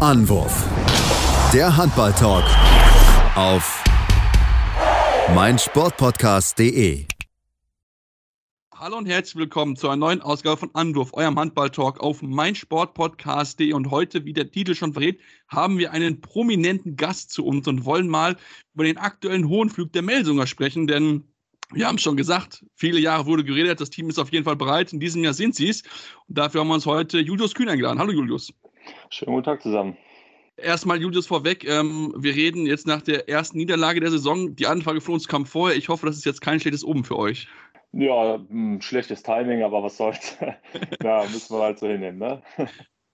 Anwurf. Der Handball-Talk auf meinsportpodcast.de. Hallo und herzlich willkommen zu einer neuen Ausgabe von Anwurf, eurem Handball-Talk auf meinsportpodcast.de. Und heute, wie der Titel schon verrät, haben wir einen prominenten Gast zu uns und wollen mal über den aktuellen Hohenflug der Melsunger sprechen, denn wir haben es schon gesagt, viele Jahre wurde geredet, das Team ist auf jeden Fall bereit. In diesem Jahr sind sie es. Und dafür haben wir uns heute Julius Kühn eingeladen. Hallo Julius. Schönen guten Tag zusammen. Erstmal Julius vorweg. Ähm, wir reden jetzt nach der ersten Niederlage der Saison. Die Anfrage von uns kam vorher. Ich hoffe, das ist jetzt kein schlechtes Oben für euch. Ja, hm, schlechtes Timing, aber was soll's. ja, müssen wir halt so hinnehmen, ne?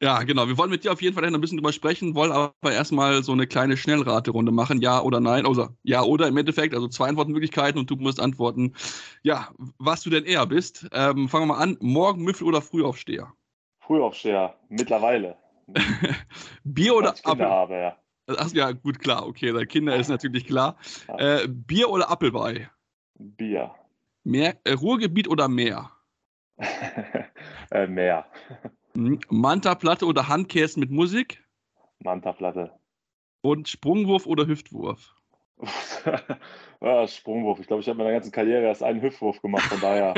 Ja, genau. Wir wollen mit dir auf jeden Fall noch ein bisschen drüber sprechen, wollen aber erstmal so eine kleine Schnellraterunde machen. Ja oder nein. Also ja oder im Endeffekt, also zwei Antwortmöglichkeiten und du musst antworten, ja, was du denn eher bist. Ähm, fangen wir mal an. Morgen Müffel oder Frühaufsteher? Frühaufsteher, mittlerweile. Bier oder Apfel? Habe, ja. Ach ja, gut, klar. Okay, deine Kinder ist natürlich klar. Äh, Bier oder Appelweih? Bier. Meer, äh, Ruhrgebiet oder Meer? äh, Meer. Hm, Manta-Platte oder Handkäse mit Musik? Manta-Platte. Und Sprungwurf oder Hüftwurf? ja, Sprungwurf. Ich glaube, ich habe meiner ganzen Karriere erst einen Hüftwurf gemacht, von daher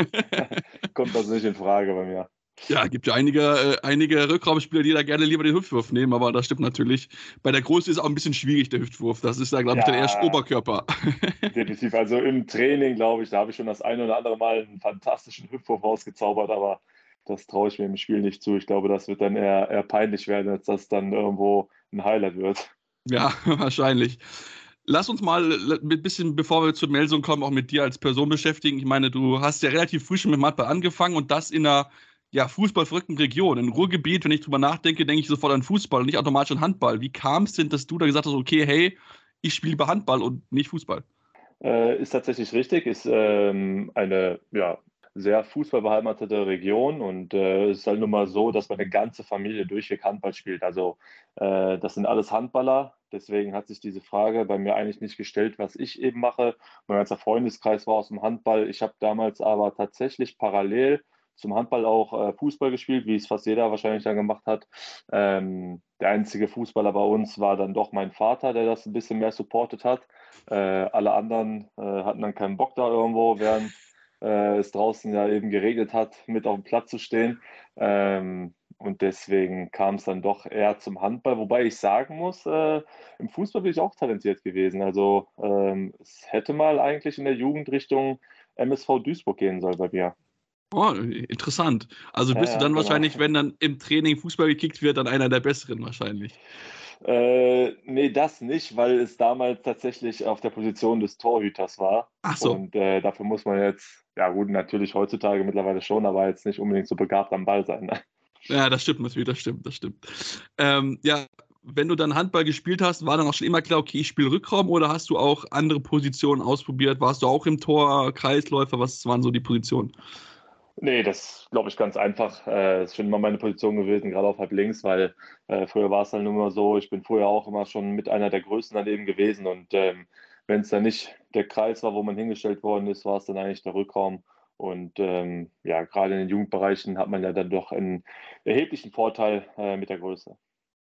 kommt das nicht in Frage bei mir. Ja, gibt ja einige, äh, einige Rückraumspieler, die da gerne lieber den Hüftwurf nehmen, aber das stimmt natürlich. Bei der Größe ist es auch ein bisschen schwierig, der Hüftwurf. Das ist da, glaube ich, ja, dann erst Oberkörper. Definitiv. Also im Training, glaube ich, da habe ich schon das eine oder andere Mal einen fantastischen Hüftwurf rausgezaubert, aber das traue ich mir im Spiel nicht zu. Ich glaube, das wird dann eher, eher peinlich werden, als dass dann irgendwo ein Highlight wird. Ja, wahrscheinlich. Lass uns mal ein bisschen, bevor wir zur Meldung kommen, auch mit dir als Person beschäftigen. Ich meine, du hast ja relativ früh schon mit Mathe angefangen und das in einer ja, fußballverrückten Region. Im Ruhrgebiet, wenn ich drüber nachdenke, denke ich sofort an Fußball und nicht automatisch an Handball. Wie kam es denn, dass du da gesagt hast, okay, hey, ich spiele lieber Handball und nicht Fußball? Äh, ist tatsächlich richtig, ist ähm, eine ja, sehr fußballbeheimatete Region und äh, es ist halt nun mal so, dass meine ganze Familie durchweg Handball spielt. Also äh, das sind alles Handballer. Deswegen hat sich diese Frage bei mir eigentlich nicht gestellt, was ich eben mache. Mein ganzer Freundeskreis war aus dem Handball. Ich habe damals aber tatsächlich parallel zum Handball auch äh, Fußball gespielt, wie es fast jeder wahrscheinlich dann gemacht hat. Ähm, der einzige Fußballer bei uns war dann doch mein Vater, der das ein bisschen mehr supportet hat. Äh, alle anderen äh, hatten dann keinen Bock da irgendwo, während äh, es draußen ja eben geregnet hat, mit auf dem Platz zu stehen. Ähm, und deswegen kam es dann doch eher zum Handball, wobei ich sagen muss, äh, im Fußball bin ich auch talentiert gewesen. Also ähm, es hätte mal eigentlich in der Jugend Richtung MSV Duisburg gehen sollen bei mir. Oh, interessant. Also bist ja, du dann genau. wahrscheinlich, wenn dann im Training Fußball gekickt wird, dann einer der Besseren wahrscheinlich. Äh, nee, das nicht, weil es damals tatsächlich auf der Position des Torhüters war. Ach so. Und äh, dafür muss man jetzt, ja gut, natürlich heutzutage mittlerweile schon, aber jetzt nicht unbedingt so begabt am Ball sein. Ne? Ja, das stimmt natürlich, das stimmt, das stimmt. Ähm, ja, wenn du dann Handball gespielt hast, war dann auch schon immer klar, okay, ich spiele Rückraum oder hast du auch andere Positionen ausprobiert? Warst du auch im Tor, Kreisläufer? Was waren so die Positionen? Nee, das glaube ich ganz einfach. Äh, ist schon immer meine Position gewesen, gerade auf halb links, weil äh, früher war es dann immer so, ich bin vorher auch immer schon mit einer der Größten daneben gewesen und ähm, wenn es dann nicht der Kreis war, wo man hingestellt worden ist, war es dann eigentlich der Rückraum. Und ähm, ja, gerade in den Jugendbereichen hat man ja dann doch einen erheblichen Vorteil äh, mit der Größe.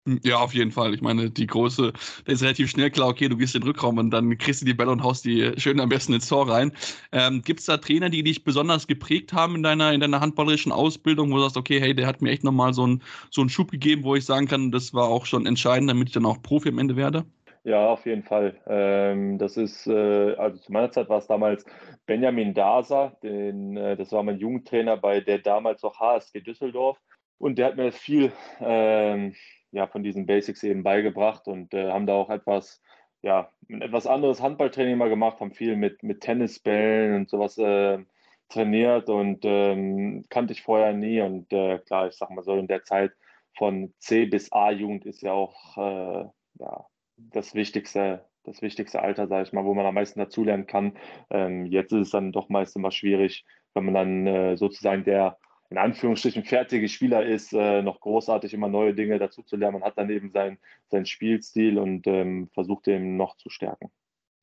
Hm, ja, auf jeden Fall. Ich meine, die große, da ist relativ schnell klar, okay, du gehst in den Rückraum und dann kriegst du die Bälle und haust die schön am besten ins Tor rein. Ähm, Gibt es da Trainer, die dich besonders geprägt haben in deiner, in deiner handballerischen Ausbildung, wo du sagst, okay, hey, der hat mir echt nochmal so, ein, so einen Schub gegeben, wo ich sagen kann, das war auch schon entscheidend, damit ich dann auch Profi am Ende werde? Ja, auf jeden Fall. Ähm, das ist, äh, also zu meiner Zeit war es damals Benjamin Daser, den, äh, das war mein Jugendtrainer bei der damals noch HSG Düsseldorf. Und der hat mir viel ähm, ja, von diesen Basics eben beigebracht und äh, haben da auch etwas, ja, ein etwas anderes Handballtraining mal gemacht, haben viel mit, mit Tennisbällen und sowas äh, trainiert und ähm, kannte ich vorher nie. Und äh, klar, ich sag mal so, in der Zeit von C bis A-Jugend ist ja auch äh, ja, das wichtigste, das wichtigste Alter, sage ich mal, wo man am meisten dazulernen kann. Ähm, jetzt ist es dann doch meist immer schwierig, wenn man dann äh, sozusagen der in Anführungsstrichen fertige Spieler ist, äh, noch großartig immer neue Dinge dazu zu lernen. Man hat dann eben seinen sein Spielstil und ähm, versucht den noch zu stärken.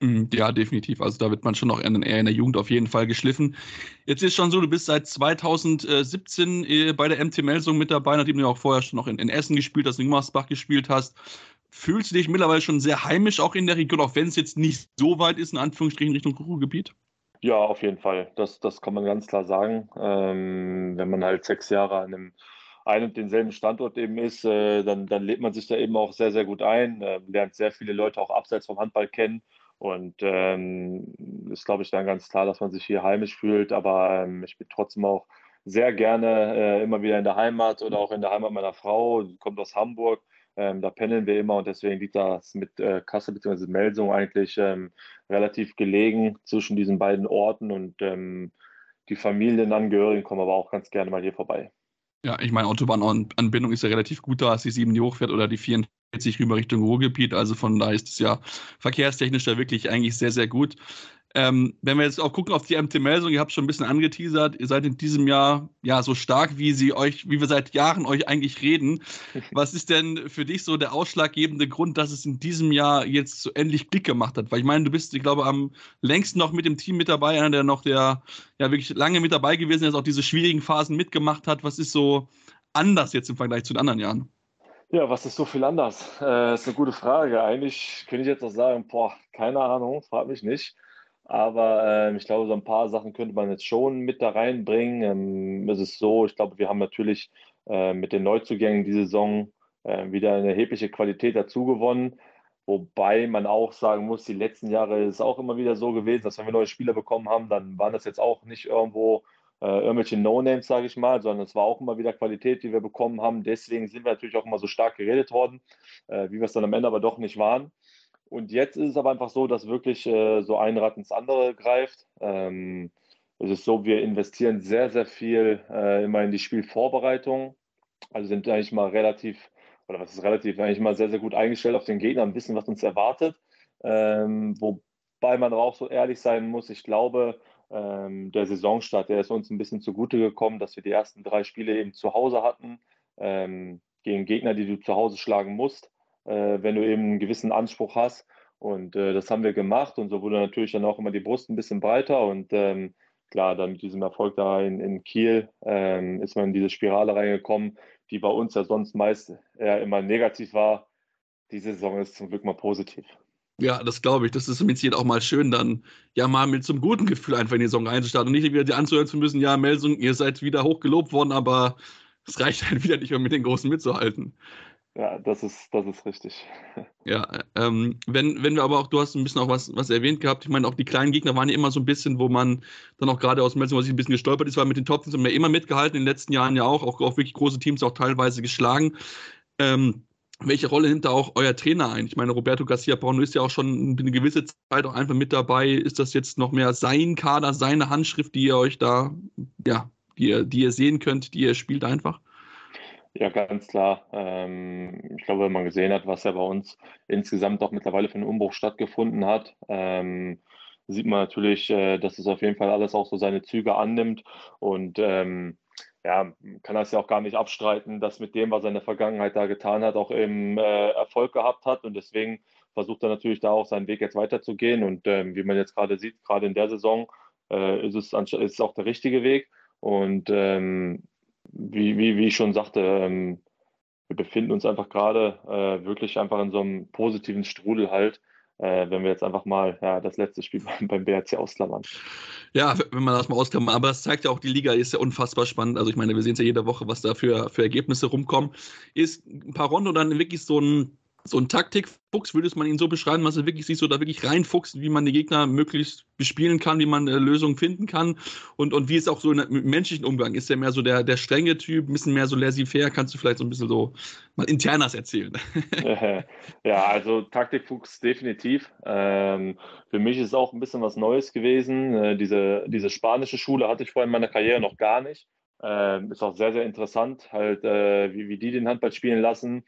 Mhm, ja, definitiv. Also da wird man schon noch eher in der Jugend auf jeden Fall geschliffen. Jetzt ist schon so, du bist seit 2017 äh, bei der MT Melsung mit dabei, nachdem du auch vorher schon noch in, in Essen gespielt hast, in Gummersbach gespielt hast. Fühlst du dich mittlerweile schon sehr heimisch auch in der Region, auch wenn es jetzt nicht so weit ist, in Anführungsstrichen Richtung Ruhrgebiet? Ja, auf jeden Fall. Das, das kann man ganz klar sagen. Ähm, wenn man halt sechs Jahre an einem ein und denselben Standort eben ist, äh, dann, dann lebt man sich da eben auch sehr, sehr gut ein, äh, lernt sehr viele Leute auch abseits vom Handball kennen und ähm, ist, glaube ich, dann ganz klar, dass man sich hier heimisch fühlt. Aber ähm, ich bin trotzdem auch sehr gerne äh, immer wieder in der Heimat oder auch in der Heimat meiner Frau. Kommt aus Hamburg. Ähm, da pendeln wir immer und deswegen liegt das mit äh, Kassel bzw. Melsung eigentlich ähm, relativ gelegen zwischen diesen beiden Orten und ähm, die Familienangehörigen kommen aber auch ganz gerne mal hier vorbei. Ja, ich meine, Autobahnanbindung ist ja relativ gut da, als die 7 die hochfährt oder die 4 sich rüber Richtung Ruhrgebiet. Also von da ist es ja verkehrstechnisch da wirklich eigentlich sehr, sehr gut. Ähm, wenn wir jetzt auch gucken auf die MT Melsung, ihr habt schon ein bisschen angeteasert, ihr seid in diesem Jahr ja so stark, wie sie euch, wie wir seit Jahren euch eigentlich reden. Was ist denn für dich so der ausschlaggebende Grund, dass es in diesem Jahr jetzt so endlich Klick gemacht hat? Weil ich meine, du bist, ich glaube, am längsten noch mit dem Team mit dabei, einer, der noch der ja wirklich lange mit dabei gewesen ist, auch diese schwierigen Phasen mitgemacht hat. Was ist so anders jetzt im Vergleich zu den anderen Jahren? Ja, was ist so viel anders? Äh, ist eine gute Frage. Eigentlich könnte ich jetzt auch sagen, boah, keine Ahnung, frag mich nicht. Aber äh, ich glaube, so ein paar Sachen könnte man jetzt schon mit da reinbringen. Ähm, es ist so, ich glaube, wir haben natürlich äh, mit den Neuzugängen die Saison äh, wieder eine erhebliche Qualität dazu gewonnen. Wobei man auch sagen muss, die letzten Jahre ist es auch immer wieder so gewesen, dass wenn wir neue Spieler bekommen haben, dann waren das jetzt auch nicht irgendwo äh, irgendwelche No-Names, sage ich mal, sondern es war auch immer wieder Qualität, die wir bekommen haben. Deswegen sind wir natürlich auch immer so stark geredet worden, äh, wie wir es dann am Ende aber doch nicht waren. Und jetzt ist es aber einfach so, dass wirklich äh, so ein Rad ins andere greift. Ähm, es ist so, wir investieren sehr, sehr viel äh, immer in die Spielvorbereitung. Also sind eigentlich mal relativ, oder was ist relativ, eigentlich mal sehr, sehr gut eingestellt auf den Gegner, und wissen, was uns erwartet. Ähm, wobei man auch so ehrlich sein muss, ich glaube, ähm, der Saisonstart, der ist uns ein bisschen zugute gekommen, dass wir die ersten drei Spiele eben zu Hause hatten, ähm, gegen Gegner, die du zu Hause schlagen musst, wenn du eben einen gewissen Anspruch hast. Und äh, das haben wir gemacht und so wurde natürlich dann auch immer die Brust ein bisschen breiter und ähm, klar, dann mit diesem Erfolg da in, in Kiel ähm, ist man in diese Spirale reingekommen, die bei uns ja sonst meist eher immer negativ war. Die Saison ist zum Glück mal positiv. Ja, das glaube ich. Das ist zumindest jeder auch mal schön, dann ja mal mit so einem guten Gefühl einfach in die Saison einzustarten und nicht wieder die anzuhören zu müssen, ja, Melsung, ihr seid wieder hoch gelobt worden, aber es reicht halt wieder nicht mehr mit den Großen mitzuhalten. Ja, das ist, das ist richtig. Ja, ähm, wenn, wenn wir aber auch, du hast ein bisschen auch was, was erwähnt gehabt, ich meine, auch die kleinen Gegner waren ja immer so ein bisschen, wo man dann auch gerade aus Melsung, was ich ein bisschen gestolpert ist, weil mit den Top haben wir immer mitgehalten, in den letzten Jahren ja auch, auch, auch wirklich große Teams auch teilweise geschlagen. Ähm, welche Rolle nimmt da auch euer Trainer ein? Ich meine, Roberto Garcia Pauno ist ja auch schon eine gewisse Zeit auch einfach mit dabei. Ist das jetzt noch mehr sein Kader, seine Handschrift, die ihr euch da, ja, die ihr, die ihr sehen könnt, die ihr spielt einfach? Ja, ganz klar. Ähm, ich glaube, wenn man gesehen hat, was ja bei uns insgesamt doch mittlerweile für einen Umbruch stattgefunden hat, ähm, sieht man natürlich, äh, dass es auf jeden Fall alles auch so seine Züge annimmt. Und ähm, ja, kann das ja auch gar nicht abstreiten, dass mit dem, was er in der Vergangenheit da getan hat, auch eben äh, Erfolg gehabt hat. Und deswegen versucht er natürlich da auch seinen Weg jetzt weiterzugehen. Und wie man jetzt gerade sieht, gerade in der Saison, äh, ist, es ist es auch der richtige Weg. Und ähm, wie, wie, wie ich schon sagte, ähm, wir befinden uns einfach gerade äh, wirklich einfach in so einem positiven Strudel halt, äh, wenn wir jetzt einfach mal ja, das letzte Spiel beim BRC ausklammern. Ja, wenn man das mal ausklammern. Aber das zeigt ja auch, die Liga ist ja unfassbar spannend. Also ich meine, wir sehen es ja jede Woche, was da für, für Ergebnisse rumkommen. Ist ein paar Rondo dann wirklich so ein so ein Taktikfuchs, würde man ihn so beschreiben, dass er wirklich sich so da wirklich reinfuchst, wie man die Gegner möglichst bespielen kann, wie man äh, Lösungen finden kann und, und wie es auch so im menschlichen Umgang ist. Er mehr so der, der strenge Typ, ein bisschen mehr so laissez-faire. Kannst du vielleicht so ein bisschen so mal internas erzählen? ja, also Taktikfuchs definitiv. Ähm, für mich ist auch ein bisschen was Neues gewesen. Äh, diese, diese spanische Schule hatte ich vorher in meiner Karriere noch gar nicht. Ähm, ist auch sehr, sehr interessant, halt, äh, wie, wie die den Handball spielen lassen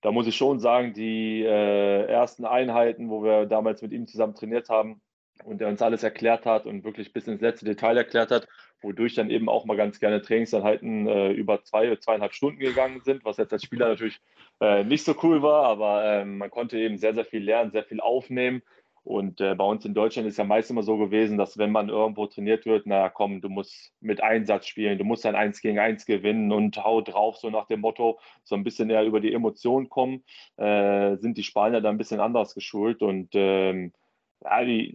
da muss ich schon sagen, die äh, ersten Einheiten, wo wir damals mit ihm zusammen trainiert haben und er uns alles erklärt hat und wirklich bis ins letzte Detail erklärt hat, wodurch dann eben auch mal ganz gerne Trainingseinheiten äh, über zwei, zweieinhalb Stunden gegangen sind, was jetzt als Spieler natürlich äh, nicht so cool war, aber ähm, man konnte eben sehr, sehr viel lernen, sehr viel aufnehmen Und äh, bei uns in Deutschland ist ja meist immer so gewesen, dass wenn man irgendwo trainiert wird, na komm, du musst mit Einsatz spielen, du musst ein 1 gegen 1 gewinnen und hau drauf, so nach dem Motto, so ein bisschen eher über die Emotionen kommen, äh, sind die Spanier da ein bisschen anders geschult und ähm, ja, die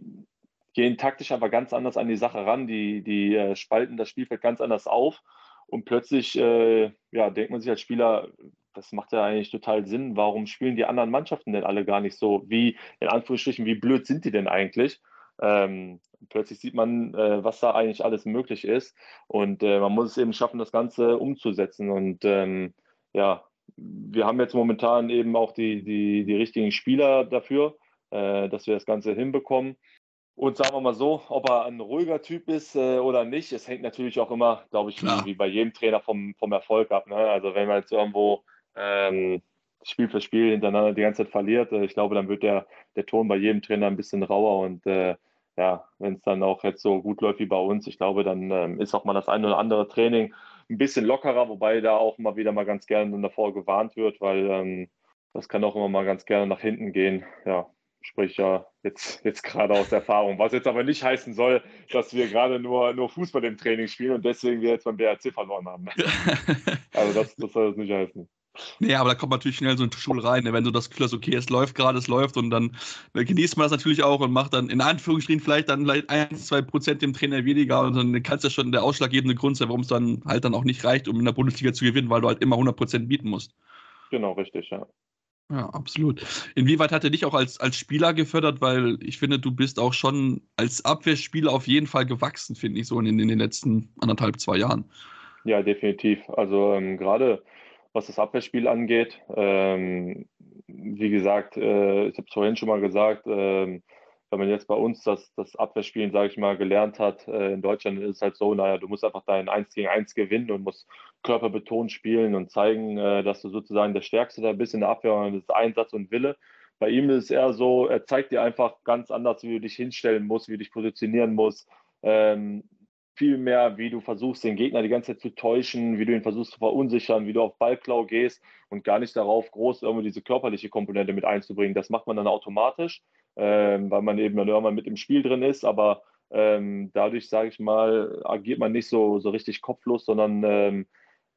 gehen taktisch aber ganz anders an die Sache ran, die, die äh, spalten das Spielfeld ganz anders auf und plötzlich äh, ja, denkt man sich als Spieler, das macht ja eigentlich total Sinn. Warum spielen die anderen Mannschaften denn alle gar nicht so? Wie, in Anführungsstrichen, wie blöd sind die denn eigentlich? Ähm, plötzlich sieht man, äh, was da eigentlich alles möglich ist. Und äh, man muss es eben schaffen, das Ganze umzusetzen. Und ähm, ja, wir haben jetzt momentan eben auch die, die, die richtigen Spieler dafür, äh, dass wir das Ganze hinbekommen. Und sagen wir mal so, ob er ein ruhiger Typ ist äh, oder nicht, es hängt natürlich auch immer, glaube ich, wie, wie, bei jedem Trainer vom, vom Erfolg ab. Ne? Also wenn man jetzt irgendwo ähm, Spiel für Spiel hintereinander die ganze Zeit verliert, äh, ich glaube, dann wird der, der Ton bei jedem Trainer ein bisschen rauer und äh, ja, wenn es dann auch jetzt so gut läuft wie bei uns, ich glaube, dann ähm, ist auch mal das eine oder andere Training ein bisschen lockerer, wobei da auch mal wieder mal ganz gerne davor gewarnt wird, weil ähm, das kann auch immer mal ganz gerne nach hinten gehen. Ja, sprich ja jetzt, jetzt gerade aus Erfahrung. Was jetzt aber nicht heißen soll, dass wir gerade nur, nur Fußball im Training spielen und deswegen wir jetzt beim BRC verloren haben. also das, das soll das nicht heißen. Nee, aber da kommt natürlich schnell so ein Schul rein, ne? wenn du das Gefühl hast, okay, es läuft gerade, es läuft und dann genießt man das natürlich auch und macht dann in Anführungsstrichen vielleicht dann vielleicht ein, zwei Prozent dem Trainer weniger und dann kannst du ja schon der ausschlaggebende Grund sein, warum es dann halt dann auch nicht reicht, um in der Bundesliga zu gewinnen, weil du halt immer 100 Prozent bieten musst. Genau, richtig, ja. Ja, absolut. Inwieweit hat er dich auch als, als Spieler gefördert? Weil ich finde, du bist auch schon als Abwehrspieler auf jeden Fall gewachsen, finde ich, so in, in den letzten anderthalb, zwei Jahren. Ja, definitiv. Also ähm, gerade was das Abwehrspiel angeht. Ähm, wie gesagt, äh, ich habe es vorhin schon mal gesagt, äh, wenn man jetzt bei uns das, das Abwehrspielen, sage ich mal, gelernt hat, äh, in Deutschland ist es halt so, naja, du musst einfach dein 1 gegen 1 gewinnen und musst körperbetont spielen und zeigen, äh, dass du sozusagen der Stärkste da bist in der Abwehr und das ist Einsatz und Wille. Bei ihm ist es eher so, er zeigt dir einfach ganz anders, wie du dich hinstellen musst, wie du dich positionieren musst. Ähm, viel mehr, wie du versuchst, den Gegner die ganze Zeit zu täuschen, wie du ihn versuchst zu verunsichern, wie du auf Ballklau gehst und gar nicht darauf groß irgendwie diese körperliche Komponente mit einzubringen. Das macht man dann automatisch, ähm, weil man eben dann irgendwann mit im Spiel drin ist, aber ähm, dadurch, sage ich mal, agiert man nicht so, so richtig kopflos, sondern ähm,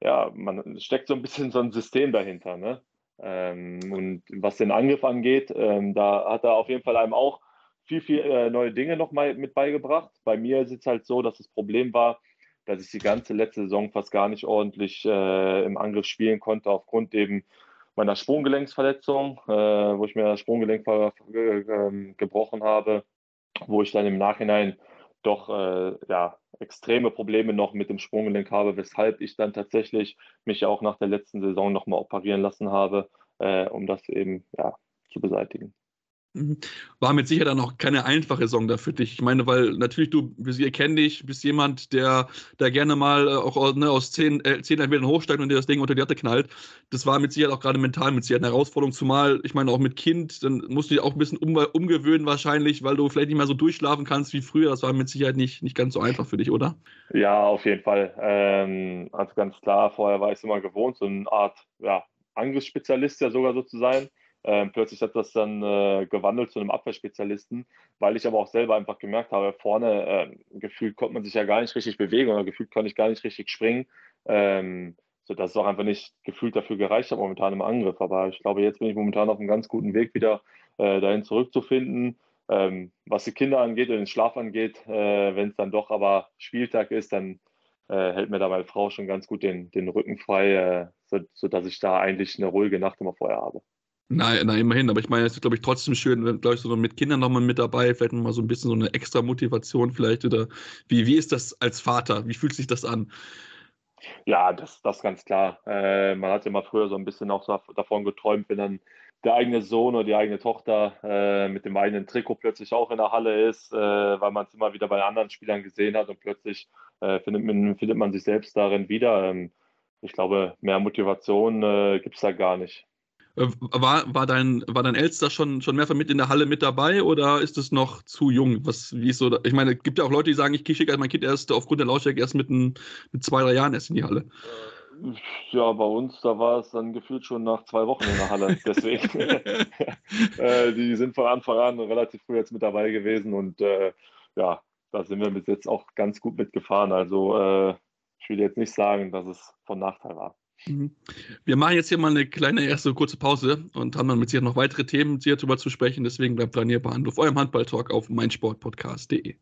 ja, man steckt so ein bisschen so ein System dahinter. Ne? Ähm, und was den Angriff angeht, ähm, da hat er auf jeden Fall einem auch viel, viel äh, neue Dinge noch mal mit beigebracht. Bei mir ist es halt so, dass das Problem war, dass ich die ganze letzte Saison fast gar nicht ordentlich äh, im Angriff spielen konnte, aufgrund eben meiner Sprunggelenksverletzung, äh, wo ich mir das Sprunggelenk äh, gebrochen habe, wo ich dann im Nachhinein doch äh, ja, extreme Probleme noch mit dem Sprunggelenk habe, weshalb ich dann tatsächlich mich auch nach der letzten Saison nochmal operieren lassen habe, äh, um das eben ja, zu beseitigen. Mhm. War mit Sicherheit dann auch keine einfache Song da für dich. Ich meine, weil natürlich du, wir kennen dich, bist jemand, der da gerne mal äh, auch ne, aus zehn, äh, zehn Elfmetern hochsteigt und dir das Ding unter die Latte knallt. Das war mit Sicherheit auch gerade mental mit Sicherheit eine Herausforderung, zumal, ich meine, auch mit Kind, dann musst du dich auch ein bisschen um, umgewöhnen wahrscheinlich, weil du vielleicht nicht mehr so durchschlafen kannst wie früher. Das war mit Sicherheit nicht, nicht ganz so einfach für dich, oder? Ja, auf jeden Fall. Ähm, also ganz klar, vorher war ich es immer gewohnt, so eine Art ja, Angriffsspezialist ja sogar so zu sein. Ähm, plötzlich hat das dann äh, gewandelt zu einem Abwehrspezialisten, weil ich aber auch selber einfach gemerkt habe, vorne äh, gefühlt konnte man sich ja gar nicht richtig bewegen oder gefühlt konnte ich gar nicht richtig springen, ähm, sodass es auch einfach nicht gefühlt dafür gereicht hat momentan im Angriff. Aber ich glaube, jetzt bin ich momentan auf einem ganz guten Weg wieder äh, dahin zurückzufinden. Ähm, was die Kinder angeht und den Schlaf angeht, äh, wenn es dann doch aber Spieltag ist, dann äh, hält mir da meine Frau schon ganz gut den, den Rücken frei, äh, so, sodass ich da eigentlich eine ruhige Nacht immer vorher habe. Na, na, immerhin, aber ich meine, es ist, glaube ich, trotzdem schön, wenn, glaube ich, so mit Kindern nochmal mit dabei, vielleicht nochmal so ein bisschen so eine extra Motivation vielleicht oder wie, wie ist das als Vater? Wie fühlt sich das an? Ja, das, das ganz klar. Äh, man hat ja mal früher so ein bisschen auch so davon geträumt, wenn dann der eigene Sohn oder die eigene Tochter äh, mit dem eigenen Trikot plötzlich auch in der Halle ist, äh, weil man es immer wieder bei anderen Spielern gesehen hat und plötzlich äh, findet, man, findet man sich selbst darin wieder. Ähm, ich glaube, mehr Motivation äh, gibt es da gar nicht. Äh, war, war, dein, war dein Ältester schon, schon mehrfach mit in der Halle mit dabei oder ist es noch zu jung? Was, wie ist so, ich meine, es gibt ja auch Leute, die sagen, ich schicke mein Kind erst aufgrund der Lautstärke erst mit, ein, mit zwei, drei Jahren erst in die Halle. Ja, bei uns, da war es dann gefühlt schon nach zwei Wochen in der Halle. Deswegen, äh, die sind von Anfang an relativ früh jetzt mit dabei gewesen und äh, ja, da sind wir bis jetzt auch ganz gut mitgefahren. Also äh, ich will jetzt nicht sagen, dass es von Nachteil war. Mhm. Wir machen jetzt hier mal eine kleine erste kurze Pause und haben dann mit Sicherheit noch weitere Themen hier darüber zu sprechen. Deswegen bleibt dran hier bei Hand auf eurem Handball-Talk auf meinsportpodcast.de.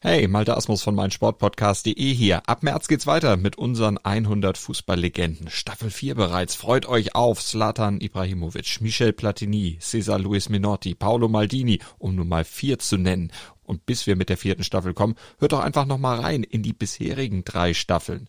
Hey, Malte Asmus von meinsportpodcast.de hier. Ab März geht's weiter mit unseren 100 Fußballlegenden. Staffel 4 bereits. Freut euch auf Zlatan Ibrahimovic, Michel Platini, Cesar Luis Minotti, Paolo Maldini, um nur mal vier zu nennen. Und bis wir mit der vierten Staffel kommen, hört doch einfach noch mal rein in die bisherigen drei Staffeln.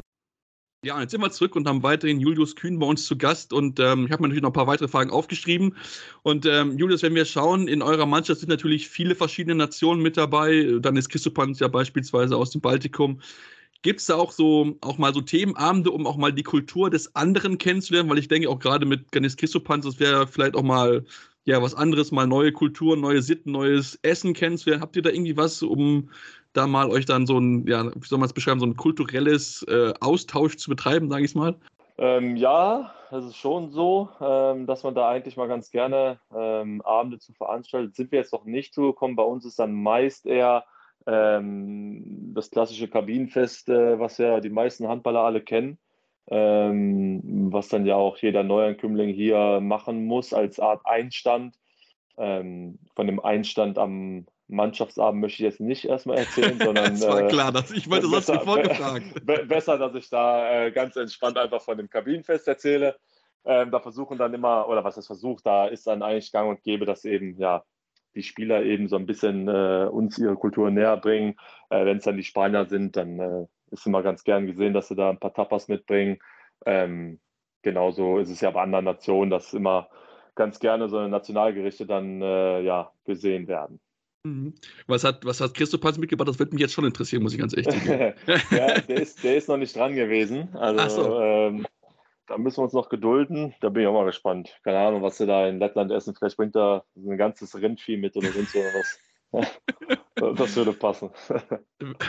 Ja, jetzt sind wir zurück und haben weiterhin Julius Kühn bei uns zu Gast. Und ähm, ich habe mir natürlich noch ein paar weitere Fragen aufgeschrieben. Und ähm, Julius, wenn wir schauen, in eurer Mannschaft sind natürlich viele verschiedene Nationen mit dabei. Dann ist Christopanz ja beispielsweise aus dem Baltikum. Gibt es da auch so auch mal so Themenabende, um auch mal die Kultur des anderen kennenzulernen? Weil ich denke auch gerade mit Ganis Christopanz, das wäre vielleicht auch mal ja was anderes, mal neue Kulturen, neue Sitten, neues Essen kennenzulernen. Habt ihr da irgendwie was, um da mal euch dann so ein, ja, wie soll man es beschreiben, so ein kulturelles äh, Austausch zu betreiben, sage ich mal? Ähm, ja, es ist schon so, ähm, dass man da eigentlich mal ganz gerne ähm, Abende zu veranstaltet. Sind wir jetzt noch nicht zugekommen. Bei uns ist dann meist eher ähm, das klassische Kabinenfest, äh, was ja die meisten Handballer alle kennen. Ähm, was dann ja auch jeder Neuankömmling hier machen muss als Art Einstand. Ähm, von dem Einstand am Mannschaftsabend möchte ich jetzt nicht erstmal erzählen, sondern. das war äh, klar, dass ich wollte sonst nicht vorgefragt. besser, dass ich da äh, ganz entspannt einfach von dem Kabinenfest erzähle. Ähm, da versuchen dann immer, oder was ist versucht, da ist dann eigentlich gang und gäbe, dass eben, ja, die Spieler eben so ein bisschen äh, uns ihre Kultur näher bringen. Äh, Wenn es dann die Spanier sind, dann äh, ist immer ganz gern gesehen, dass sie da ein paar Tapas mitbringen. Ähm, genauso ist es ja bei anderen Nationen, dass immer ganz gerne so Nationalgerichte dann äh, ja, gesehen werden. Mhm. Was hat, was hat Christoph mitgebracht? Das würde mich jetzt schon interessieren, muss ich ganz echt sagen. ja, der ist, der ist noch nicht dran gewesen. Also so. ähm, da müssen wir uns noch gedulden. Da bin ich auch mal gespannt. Keine Ahnung, was sie da in Lettland essen. Vielleicht bringt er ein ganzes Rindvieh mit oder sonst was. Das würde passen.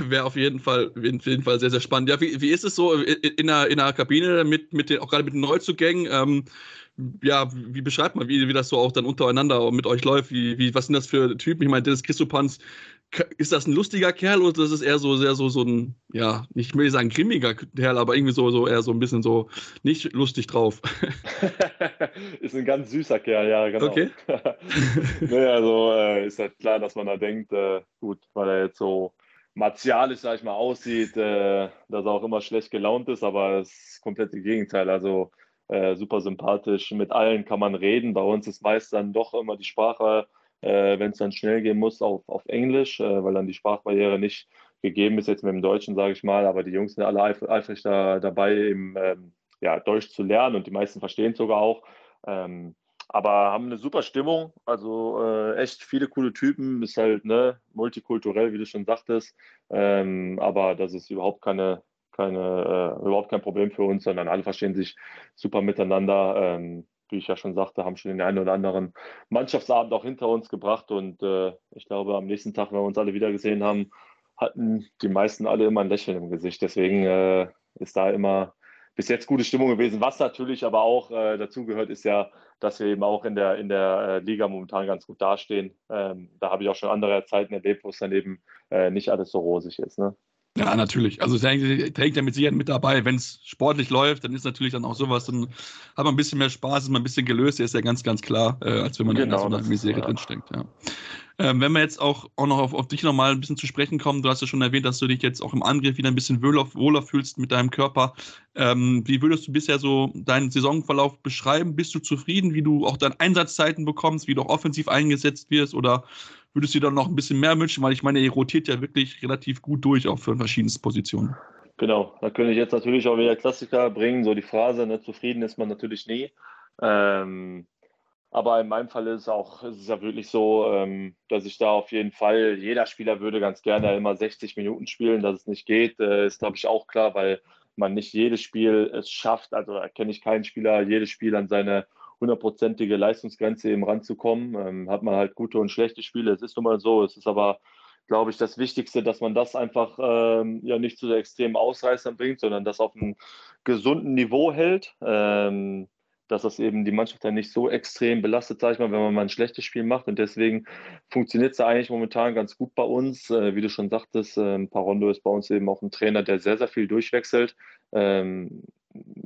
Wäre auf jeden Fall, auf jeden Fall sehr, sehr spannend. Ja, wie, wie ist es so in der, in der Kabine mit, mit den, auch gerade mit den Neuzugängen? Ähm, ja, wie beschreibt man, wie, wie das so auch dann untereinander mit euch läuft? Wie, wie, was sind das für Typen? Ich meine, Dennis Christopans, ist das ein lustiger Kerl oder ist es eher so sehr so, so ein, ja, ich will nicht sagen grimmiger Kerl, aber irgendwie so, so eher so ein bisschen so nicht lustig drauf? ist ein ganz süßer Kerl, ja, genau. Okay. nee, also äh, ist halt klar, dass man da denkt, äh, gut, weil er jetzt so martialisch, sag ich mal, aussieht, äh, dass er auch immer schlecht gelaunt ist, aber das ist das komplette Gegenteil. Also äh, super sympathisch. Mit allen kann man reden. Bei uns ist meist dann doch immer die Sprache, äh, wenn es dann schnell gehen muss, auf, auf Englisch, äh, weil dann die Sprachbarriere nicht gegeben ist, jetzt mit dem Deutschen, sage ich mal. Aber die Jungs sind alle eif eifrig da, dabei, eben, ähm, ja, Deutsch zu lernen und die meisten verstehen es sogar auch. Ähm, aber haben eine super Stimmung, also äh, echt viele coole Typen, ist halt ne, multikulturell, wie du schon sagtest, ähm, aber das ist überhaupt keine, keine, äh, überhaupt kein Problem für uns, sondern alle verstehen sich super miteinander. Ähm, wie ich ja schon sagte, haben schon den einen oder anderen Mannschaftsabend auch hinter uns gebracht und äh, ich glaube, am nächsten Tag, wenn wir uns alle wieder gesehen haben, hatten die meisten alle immer ein Lächeln im Gesicht. Deswegen äh, ist da immer bis jetzt gute Stimmung gewesen. Was natürlich aber auch äh, dazu gehört, ist ja, dass wir eben auch in der, in der äh, Liga momentan ganz gut dastehen. Ähm, da habe ich auch schon andere Zeiten erlebt, wo es dann eben äh, nicht alles so rosig ist. Ne? Ja, natürlich. Also trägt er mit Sicherheit mit dabei. Wenn es sportlich läuft, dann ist natürlich dann auch sowas, dann hat man ein bisschen mehr Spaß, ist man ein bisschen gelöst, ist ja ganz, ganz klar, äh, als wenn man genau, in einer Misere ja. drinsteckt. Ja. Ähm, wenn wir jetzt auch, auch noch auf, auf dich nochmal ein bisschen zu sprechen kommen, du hast ja schon erwähnt, dass du dich jetzt auch im Angriff wieder ein bisschen wohler, wohler fühlst mit deinem Körper. Ähm, wie würdest du bisher so deinen Saisonverlauf beschreiben? Bist du zufrieden, wie du auch deine Einsatzzeiten bekommst, wie du auch offensiv eingesetzt wirst oder würdest du dir dann noch ein bisschen mehr wünschen, weil ich meine, er rotiert ja wirklich relativ gut durch, auch für verschiedene Positionen. Genau, da könnte ich jetzt natürlich auch wieder Klassiker bringen, so die Phrase, ne, zufrieden ist man natürlich nie. Ähm, Aber in meinem Fall ist es auch, ist es ja wirklich so, ähm, dass ich da auf jeden Fall, jeder Spieler würde ganz gerne immer 60 Minuten spielen, dass es nicht geht, äh, ist glaube ich auch klar, weil man nicht jedes Spiel es schafft. Also erkenne ich keinen Spieler, jedes Spiel an seine hundertprozentige Leistungsgrenze eben ranzukommen. Ähm, hat man halt gute und schlechte Spiele. Es ist nun mal so. Es ist aber, glaube ich, das Wichtigste, dass man das einfach ähm, ja nicht zu extremen Ausreißern bringt, sondern das auf einem gesunden Niveau hält. Ähm, dass das eben die Mannschaft dann nicht so extrem belastet, sage ich mal, wenn man mal ein schlechtes Spiel macht. Und deswegen funktioniert es eigentlich momentan ganz gut bei uns. Äh, wie du schon sagtest, äh, Parondo ist bei uns eben auch ein Trainer, der sehr, sehr viel durchwechselt. Ähm,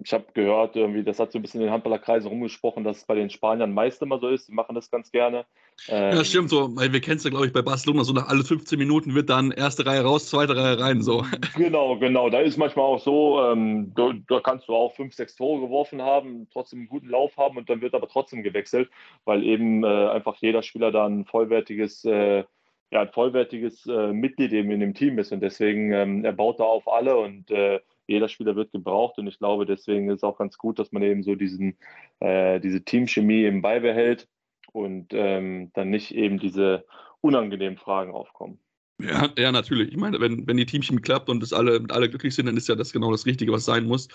ich habe gehört, irgendwie, das hat so ein bisschen in den Handballerkreisen rumgesprochen, dass es bei den Spaniern meist immer so ist. Die machen das ganz gerne. Ähm, ja, stimmt so. Weil wir kennen es ja, glaube ich, bei Barcelona, so nach alle 15 Minuten wird dann erste Reihe raus, zweite Reihe rein. So. Genau, genau. Da ist manchmal auch so, ähm, da, da, kannst du auch fünf, sechs Tore geworfen haben, trotzdem einen guten Lauf haben und dann wird aber trotzdem gewechselt, weil eben äh, einfach jeder Spieler da ein vollwertiges. Äh, ja, ein vollwertiges äh, Mitglied eben in dem Team ist und deswegen ähm, er baut da auf alle und äh, jeder Spieler wird gebraucht und ich glaube, deswegen ist es auch ganz gut, dass man eben so diesen, äh, diese Teamchemie eben beibehält und ähm, dann nicht eben diese unangenehmen Fragen aufkommen. Ja, ja, natürlich. Ich meine, wenn, wenn die Teamchemie klappt und es alle, alle glücklich sind, dann ist ja das genau das Richtige, was sein muss.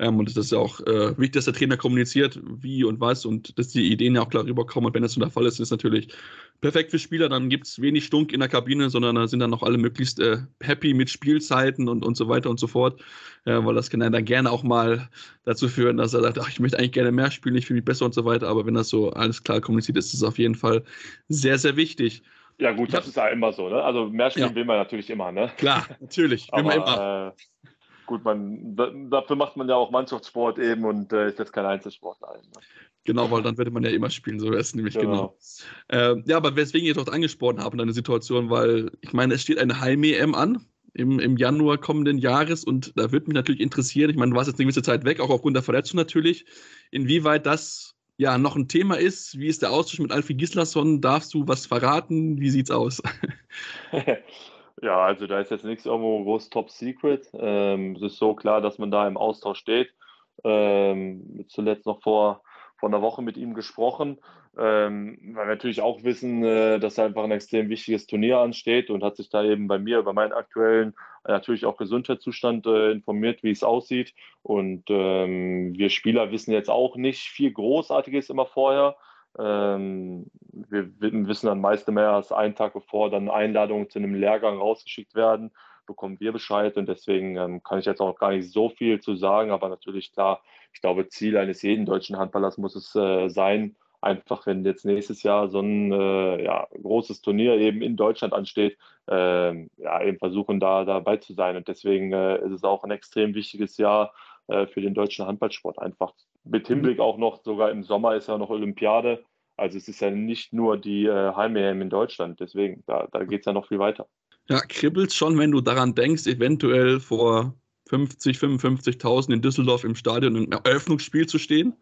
Ähm, und es ist ja auch äh, wichtig, dass der Trainer kommuniziert, wie und was und dass die Ideen ja auch klar rüberkommen. Und wenn das so der Fall ist, ist natürlich perfekt für Spieler. Dann gibt es wenig Stunk in der Kabine, sondern da sind dann auch alle möglichst äh, happy mit Spielzeiten und, und so weiter und so fort. Äh, weil das kann dann gerne auch mal dazu führen, dass er sagt, ach, ich möchte eigentlich gerne mehr spielen, ich fühle mich besser und so weiter. Aber wenn das so alles klar kommuniziert ist, ist es auf jeden Fall sehr, sehr wichtig. Ja, gut, das ist ja immer so, ne? Also mehr spielen ja. will man natürlich immer, ne? Klar, natürlich. Aber, immer. Äh, gut, man, da, dafür macht man ja auch Mannschaftssport eben und äh, ist jetzt kein Einzelsportler. Ne? Genau, weil dann würde man ja immer spielen, so wäre es nämlich genau. genau. Äh, ja, aber weswegen ich doch angesprochen habe in einer Situation, weil ich meine, es steht eine Heim-EM an im, im Januar kommenden Jahres und da würde mich natürlich interessieren, ich meine, du warst jetzt eine gewisse Zeit weg, auch aufgrund der Verletzung natürlich, inwieweit das ja noch ein Thema ist. Wie ist der Austausch mit Alfie Gislason? Darfst du was verraten? Wie sieht's aus? ja, also da ist jetzt nichts irgendwo groß Top Secret. Ähm, es ist so klar, dass man da im Austausch steht. Ähm, zuletzt noch vor, vor einer Woche mit ihm gesprochen ähm, weil wir natürlich auch wissen, äh, dass einfach ein extrem wichtiges Turnier ansteht und hat sich da eben bei mir über meinen aktuellen, äh, natürlich auch Gesundheitszustand äh, informiert, wie es aussieht. Und ähm, wir Spieler wissen jetzt auch nicht viel Großartiges immer vorher. Ähm, wir wissen dann meist mehr als einen Tag bevor dann Einladungen zu einem Lehrgang rausgeschickt werden, bekommen wir Bescheid und deswegen ähm, kann ich jetzt auch gar nicht so viel zu sagen, aber natürlich klar, ich glaube, Ziel eines jeden deutschen Handballers muss es äh, sein, einfach, wenn jetzt nächstes Jahr so ein äh, ja, großes Turnier eben in Deutschland ansteht, äh, ja, eben versuchen da dabei zu sein. Und deswegen äh, ist es auch ein extrem wichtiges Jahr äh, für den deutschen Handballsport. Einfach mit Hinblick auch noch, sogar im Sommer ist ja noch Olympiade. Also es ist ja nicht nur die äh, Heim-EM in Deutschland, deswegen, da, da geht es ja noch viel weiter. Ja, kribbelt schon, wenn du daran denkst, eventuell vor 50, 55.000 in Düsseldorf im Stadion im Eröffnungsspiel zu stehen?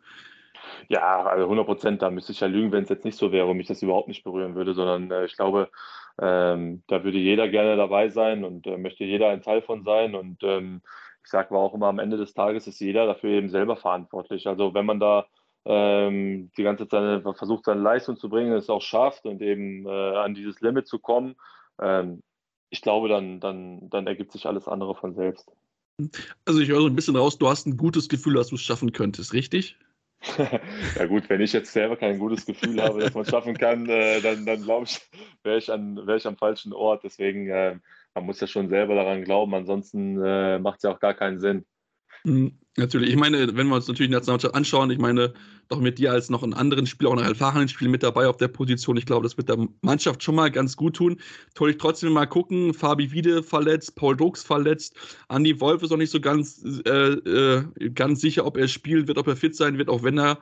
Ja, also 100 Prozent, da müsste ich ja lügen, wenn es jetzt nicht so wäre und mich das überhaupt nicht berühren würde, sondern äh, ich glaube, ähm, da würde jeder gerne dabei sein und äh, möchte jeder ein Teil von sein. Und ähm, ich sage auch immer, am Ende des Tages ist jeder dafür eben selber verantwortlich. Also wenn man da ähm, die ganze Zeit versucht, seine Leistung zu bringen, es auch schafft und eben äh, an dieses Limit zu kommen, ähm, ich glaube, dann, dann, dann ergibt sich alles andere von selbst. Also ich höre so ein bisschen raus, du hast ein gutes Gefühl, dass du es schaffen könntest, richtig? ja gut, wenn ich jetzt selber kein gutes Gefühl habe, dass man es schaffen kann, äh, dann, dann glaube ich, wäre ich, wär ich am falschen Ort. Deswegen, äh, man muss ja schon selber daran glauben, ansonsten äh, macht es ja auch gar keinen Sinn. Mhm. Natürlich, ich meine, wenn wir uns natürlich die Nationalmannschaft anschauen, ich meine, doch mit dir als noch einen anderen Spieler, auch noch erfahrenen Spieler mit dabei auf der Position, ich glaube, das wird der Mannschaft schon mal ganz gut tun. Soll ich trotzdem mal gucken, Fabi Wiede verletzt, Paul Drucks verletzt, Andi Wolf ist noch nicht so ganz, äh, äh, ganz sicher, ob er spielen wird, ob er fit sein wird, auch wenn er,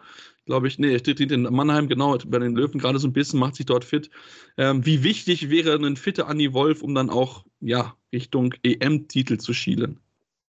glaube ich, nee, er steht in Mannheim, genau, bei den Löwen gerade so ein bisschen, macht sich dort fit. Ähm, wie wichtig wäre ein fitter Andi Wolf, um dann auch, ja, Richtung EM-Titel zu schielen?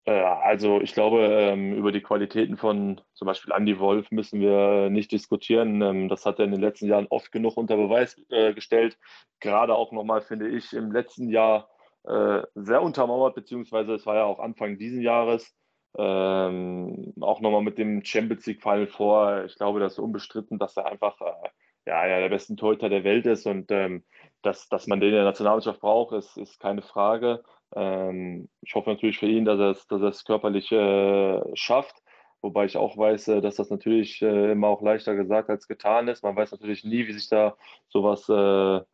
Äh, also ich glaube, ähm, über die Qualitäten von zum Beispiel Andy Wolf müssen wir nicht diskutieren. Ähm, das hat er in den letzten Jahren oft genug unter Beweis äh, gestellt. Gerade auch nochmal, finde ich, im letzten Jahr äh, sehr untermauert, beziehungsweise es war ja auch Anfang dieses Jahres. Ähm, auch nochmal mit dem Champions League Final vor. Ich glaube, das ist unbestritten, dass er einfach ja, einer der besten Torhüter der Welt ist und dass, dass man den in der Nationalmannschaft braucht, ist, ist keine Frage. Ähm, ich hoffe natürlich für ihn, dass er es, dass er körperlich äh, schafft. Wobei ich auch weiß, äh, dass das natürlich äh, immer auch leichter gesagt als getan ist. Man weiß natürlich nie, wie sich da sowas äh,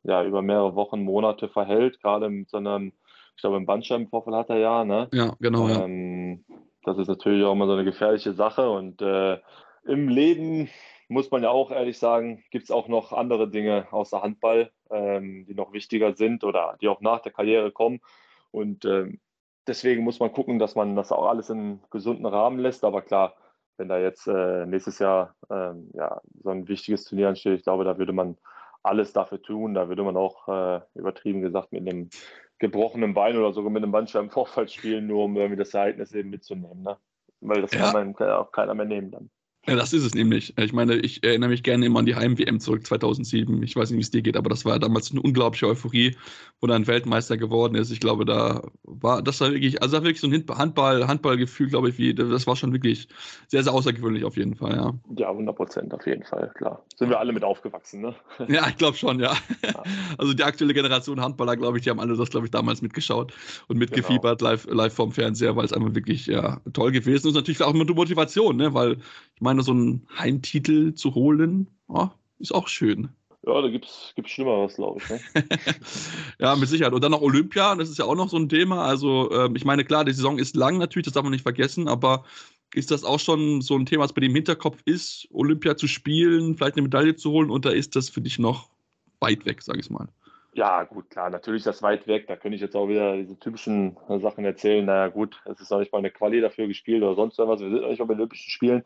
ja, über mehrere Wochen, Monate verhält. Gerade mit so einem, ich glaube, im Bandscheibenvorfall hat er ja. Ne? Ja, genau. Ähm, Das ist natürlich auch immer so eine gefährliche Sache. Und äh, im Leben muss man ja auch ehrlich sagen, gibt es auch noch andere Dinge außer Handball, ähm, die noch wichtiger sind oder die auch nach der Karriere kommen. Und ähm, deswegen muss man gucken, dass man das auch alles in gesunden Rahmen lässt. Aber klar, wenn da jetzt äh, nächstes Jahr ähm, ja, so ein wichtiges Turnier ansteht, ich glaube, da würde man alles dafür tun. Da würde man auch äh, übertrieben gesagt mit einem gebrochenen Bein oder sogar mit einem Bandscheibenvorfall spielen, nur um irgendwie das Ereignis eben mitzunehmen. Ne? Weil das Ja. kann man auch keiner mehr nehmen dann. Ja, das ist es nämlich. Ich meine, ich erinnere mich gerne immer an die Heim-WM zurück 2007. Ich weiß nicht, wie es dir geht, aber das war damals eine unglaubliche Euphorie, wo dann Weltmeister geworden ist. Ich glaube, da war das war wirklich, also wirklich so ein Handball, Handballgefühl, glaube ich, wie das war schon wirklich sehr, sehr außergewöhnlich auf jeden Fall, ja. Ja, 100 Prozent auf jeden Fall, klar. Sind wir alle mit aufgewachsen, ne? Ja, ich glaube schon, ja. Ja. Also die aktuelle Generation Handballer, glaube ich, die haben alle das, glaube ich, damals mitgeschaut und mitgefiebert live, live vom Fernseher, weil es einfach wirklich ja, toll gewesen ist. Und natürlich auch immer die Motivation, ne? weil ich meine, so einen Heimtitel zu holen, oh, ist auch schön. Ja, da gibt es Schlimmeres, glaube ich. Ne? ja, mit Sicherheit. Und dann noch Olympia, das ist ja auch noch so ein Thema. Also, ähm, ich meine, klar, die Saison ist lang natürlich, das darf man nicht vergessen, aber ist das auch schon so ein Thema, was bei dem Hinterkopf ist, Olympia zu spielen, vielleicht eine Medaille zu holen, oder ist das für dich noch weit weg, sag ich mal? Ja, gut, klar, natürlich ist das weit weg. Da könnte ich jetzt auch wieder diese typischen äh, Sachen erzählen. Naja, gut, es ist noch nicht mal eine Quali dafür gespielt oder sonst irgendwas. Wir sind noch nicht mal bei Olympischen Spielen.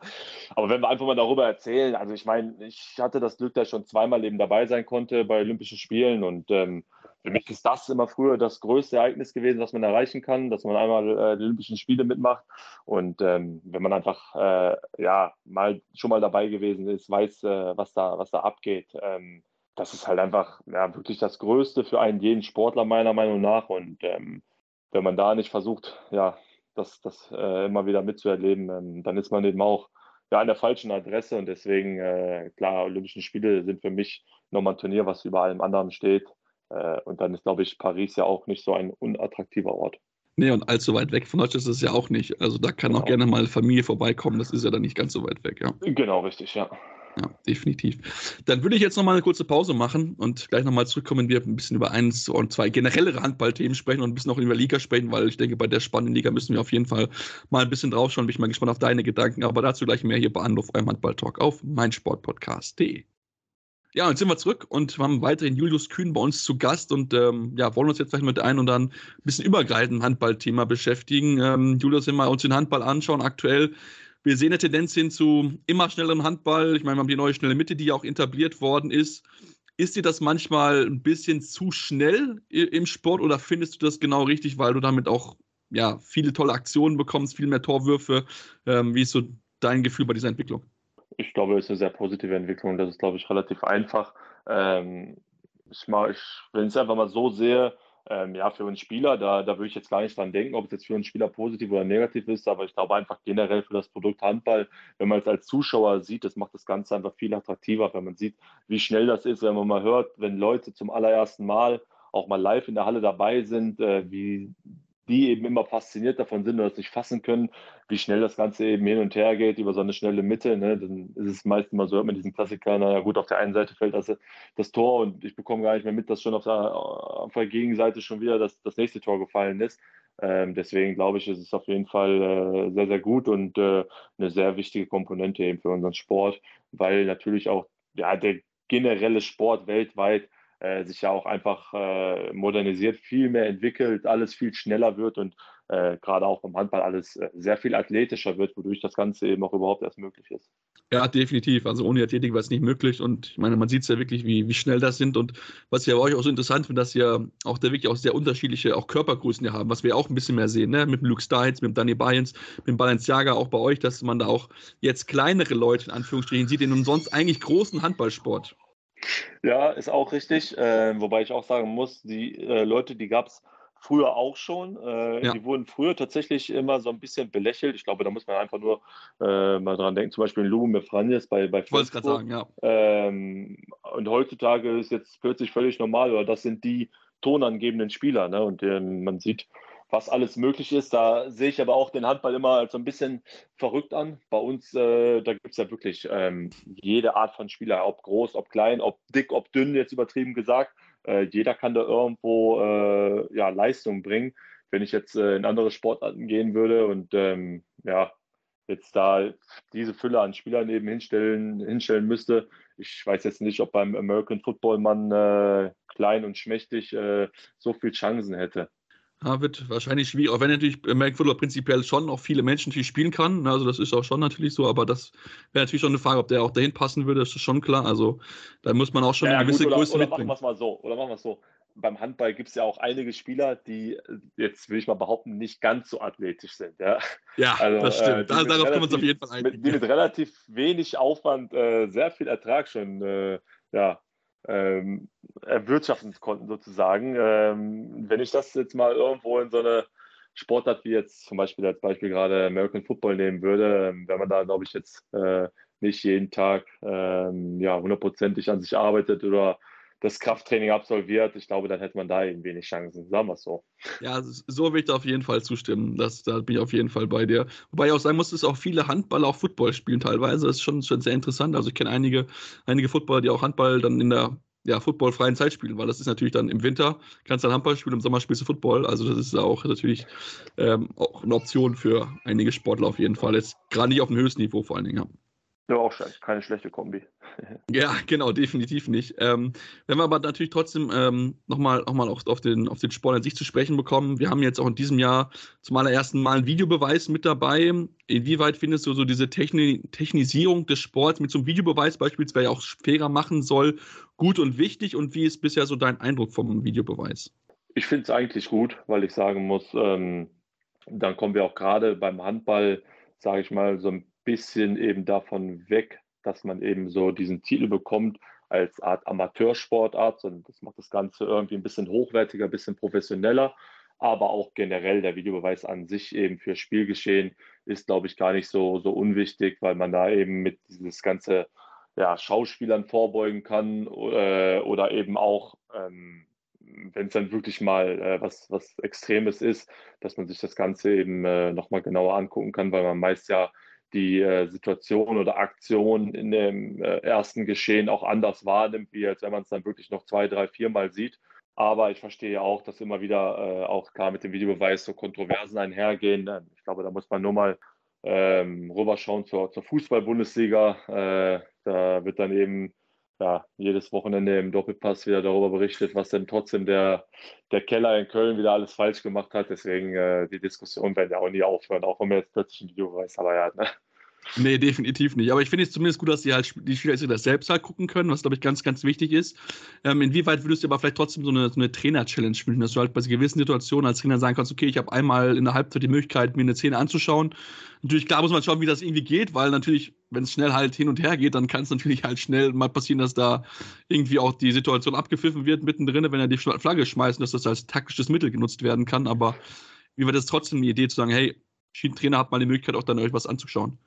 Aber wenn wir einfach mal darüber erzählen, also ich meine, ich hatte das Glück, dass ich schon zweimal eben dabei sein konnte bei Olympischen Spielen und ähm, für mich ist das immer früher das größte Ereignis gewesen, was man erreichen kann, dass man einmal äh, die Olympischen Spiele mitmacht. Und ähm, wenn man einfach äh, ja mal schon mal dabei gewesen ist, weiß, äh, was da was da abgeht. Ähm, das ist halt einfach ja, wirklich das Größte für einen jeden Sportler meiner Meinung nach. Und ähm, wenn man da nicht versucht, ja, das, das äh, immer wieder mitzuerleben, ähm, dann ist man eben auch ja, an der falschen Adresse. Und deswegen, äh, klar, Olympischen Spiele sind für mich nochmal ein Turnier, was über allem anderen steht. Äh, und dann ist, glaube ich, Paris ja auch nicht so ein unattraktiver Ort. Nee, und allzu weit weg von Deutschland ist es ja auch nicht. Also da kann auch Genau. gerne mal Familie vorbeikommen, das ist ja dann nicht ganz so weit weg, ja. Genau, richtig, ja. Ja, definitiv. Dann würde ich jetzt nochmal eine kurze Pause machen und gleich nochmal zurückkommen, wir ein bisschen über eins und zwei generellere Handballthemen sprechen und ein bisschen auch über Liga sprechen, weil ich denke, bei der spannenden Liga müssen wir auf jeden Fall mal ein bisschen draufschauen. Bin ich mal gespannt auf deine Gedanken, aber dazu gleich mehr hier bei Anruf eurem Handball-Talk auf meinsportpodcast.de. Ja, und jetzt sind wir zurück und haben weiterhin Julius Kühn bei uns zu Gast und ähm, ja, wollen uns jetzt vielleicht mit einem und dann ein bisschen übergreifenden Handballthema beschäftigen. Ähm, Julius, wenn wir uns den Handball anschauen, aktuell wir sehen eine Tendenz hin zu immer schnellerem Handball. Ich meine, wir haben die neue schnelle Mitte, die ja auch etabliert worden ist. Ist dir das manchmal ein bisschen zu schnell im Sport oder findest du das genau richtig, weil du damit auch ja, viele tolle Aktionen bekommst, viel mehr Torwürfe? Ähm, wie ist so dein Gefühl bei dieser Entwicklung? Ich glaube, es ist eine sehr positive Entwicklung. Das ist, glaube ich, relativ einfach. Ähm, ich ich, wenn ich es einfach mal so sehe, ähm, ja, für einen Spieler, da, da würde ich jetzt gar nicht dran denken, ob es jetzt für einen Spieler positiv oder negativ ist, aber ich glaube einfach generell für das Produkt Handball, wenn man es als Zuschauer sieht, das macht das Ganze einfach viel attraktiver, wenn man sieht, wie schnell das ist, wenn man mal hört, wenn Leute zum allerersten Mal auch mal live in der Halle dabei sind, äh, wie die eben immer fasziniert davon sind oder es nicht fassen können, wie schnell das Ganze eben hin und her geht über so eine schnelle Mitte. Ne? Dann ist es meistens mal so, hört man diesen Klassiker, naja gut, auf der einen Seite fällt das, das Tor und ich bekomme gar nicht mehr mit, dass schon auf der, auf der Gegenseite schon wieder das, das nächste Tor gefallen ist. Ähm, deswegen glaube ich, ist es auf jeden Fall äh, sehr, sehr gut und äh, eine sehr wichtige Komponente eben für unseren Sport, weil natürlich auch ja, der generelle Sport weltweit äh, sich ja auch einfach äh, modernisiert, viel mehr entwickelt, alles viel schneller wird und äh, gerade auch beim Handball alles äh, sehr viel athletischer wird, wodurch das Ganze eben auch überhaupt erst möglich ist. Ja, definitiv. Also ohne Athletik wäre es nicht möglich. Und ich meine, man sieht es ja wirklich, wie, wie schnell das sind. Und was ich aber euch auch so interessant finde, dass ihr auch da wirklich auch sehr unterschiedliche auch Körpergrößen hier haben, was wir auch ein bisschen mehr sehen, ne? Mit dem Luke Stiles, mit dem Danny Bayens, mit Balenciaga auch bei euch, dass man da auch jetzt kleinere Leute in Anführungsstrichen sieht, in einem sonst eigentlich großen Handballsport. Ja, ist auch richtig. Äh, wobei ich auch sagen muss, die äh, Leute, die gab es früher auch schon. Äh, ja. Die wurden früher tatsächlich immer so ein bisschen belächelt. Ich glaube, da muss man einfach nur äh, mal dran denken. Zum Beispiel Lugo Mefranjes bei, bei Ich wollte es gerade sagen, ja. Ähm, und heutzutage ist jetzt plötzlich völlig normal, oder das sind die tonangebenden Spieler. Ne? Und ähm, man sieht, was alles möglich ist. Da sehe ich aber auch den Handball immer so ein bisschen verrückt an. Bei uns, äh, da gibt es ja wirklich ähm, jede Art von Spieler, ob groß, ob klein, ob dick, ob dünn, jetzt übertrieben gesagt. Äh, jeder kann da irgendwo äh, ja, Leistung bringen. Wenn ich jetzt äh, in andere Sportarten gehen würde und ähm, ja, jetzt da diese Fülle an Spielern eben hinstellen, hinstellen müsste. Ich weiß jetzt nicht, ob beim American Football man äh, klein und schmächtig äh, so viel Chancen hätte. Ja, wird wahrscheinlich schwierig, auch wenn natürlich American Football prinzipiell schon auch viele Menschen natürlich spielen kann. Also das ist auch schon natürlich so, aber das wäre natürlich schon eine Frage, ob der auch dahin passen würde, das ist schon klar. Also da muss man auch schon ja, eine gewisse gut, oder, Größe oder mitbringen. Machen wir es mal so, oder machen wir es so. Beim Handball gibt es ja auch einige Spieler, die jetzt will ich mal behaupten, nicht ganz so athletisch sind. Ja, ja also, das stimmt. Äh, da, darauf können wir uns auf jeden Fall einigen. Mit, die mit relativ wenig Aufwand äh, sehr viel Ertrag schon äh, ja, ähm, erwirtschaften konnten, sozusagen. Ähm, wenn ich das jetzt mal irgendwo in so eine Sportart wie jetzt zum Beispiel als Beispiel gerade American Football nehmen würde, ähm, wenn man da, glaube ich, jetzt äh, nicht jeden Tag ähm, ja, hundertprozentig an sich arbeitet oder das Krafttraining absolviert, ich glaube, dann hätte man da eben wenig Chancen, sagen wir es so. Ja, so will ich da auf jeden Fall zustimmen. Das, da bin ich auf jeden Fall bei dir. Wobei ich auch sagen muss, dass auch viele Handballer auch Football spielen teilweise. Das ist schon, schon sehr interessant. Also ich kenne einige, einige Footballer, die auch Handball dann in der ja, footballfreien Zeit spielen, weil das ist natürlich dann im Winter, kannst du dann Handball spielen, im Sommer spielst du Football. Also das ist auch natürlich ähm, auch eine Option für einige Sportler auf jeden Fall. Jetzt gerade nicht auf dem höchsten Niveau vor allen Dingen. Ja. Ja, auch keine schlechte Kombi. ja, genau, definitiv nicht. Ähm, wenn wir aber natürlich trotzdem ähm, nochmal noch mal auf, auf, den, auf den Sport an sich zu sprechen bekommen, wir haben jetzt auch in diesem Jahr zum allerersten Mal einen Videobeweis mit dabei. Inwieweit findest du so diese Techni Technisierung des Sports mit so einem Videobeweis beispielsweise auch fairer machen soll, gut und wichtig? Und wie ist bisher so dein Eindruck vom Videobeweis? Ich finde es eigentlich gut, weil ich sagen muss, ähm, dann kommen wir auch gerade beim Handball, sage ich mal, so ein bisschen eben davon weg, dass man eben so diesen Titel bekommt als Art Amateursportart, sondern das macht das Ganze irgendwie ein bisschen hochwertiger, ein bisschen professioneller. Aber auch generell der Videobeweis an sich eben für Spielgeschehen ist, glaube ich, gar nicht so, so unwichtig, weil man da eben mit dieses ganze ja, Schauspielern vorbeugen kann äh, oder eben auch, ähm, wenn es dann wirklich mal äh, was, was Extremes ist, dass man sich das Ganze eben äh, nochmal genauer angucken kann, weil man meist ja die äh, Situation oder Aktion in dem äh, ersten Geschehen auch anders wahrnimmt, wie als wenn man es dann wirklich noch zwei, drei, viermal sieht. Aber ich verstehe auch, dass immer wieder äh, auch klar mit dem Videobeweis so Kontroversen einhergehen. Ich glaube, da muss man nur mal ähm, rüberschauen zur, zur Fußball-Bundesliga. Äh, da wird dann eben ja, jedes Wochenende im Doppelpass wieder darüber berichtet, was denn trotzdem der, der Keller in Köln wieder alles falsch gemacht hat. Deswegen äh, die Diskussion werden ja auch nie aufhören, auch wenn man jetzt plötzlich ein Video weiß. Aber ja, ne? Nee, definitiv nicht. Aber ich finde es zumindest gut, dass die halt die Spieler das selbst halt gucken können, was glaube ich ganz, ganz wichtig ist. Ähm, inwieweit würdest du aber vielleicht trotzdem so eine, so eine Trainer-Challenge wünschen, dass du halt bei gewissen Situationen als Trainer sagen kannst, okay, ich habe einmal in der Halbzeit die Möglichkeit, mir eine Szene anzuschauen. Natürlich, klar muss man schauen, wie das irgendwie geht, weil natürlich, wenn es schnell halt hin und her geht, dann kann es natürlich halt schnell mal passieren, dass da irgendwie auch die Situation abgepfiffen wird mittendrin, wenn er die Flagge schmeißt, dass das als taktisches Mittel genutzt werden kann. Aber wie war das trotzdem eine Idee zu sagen, hey, Trainer hat mal die Möglichkeit, auch dann euch was anzuschauen?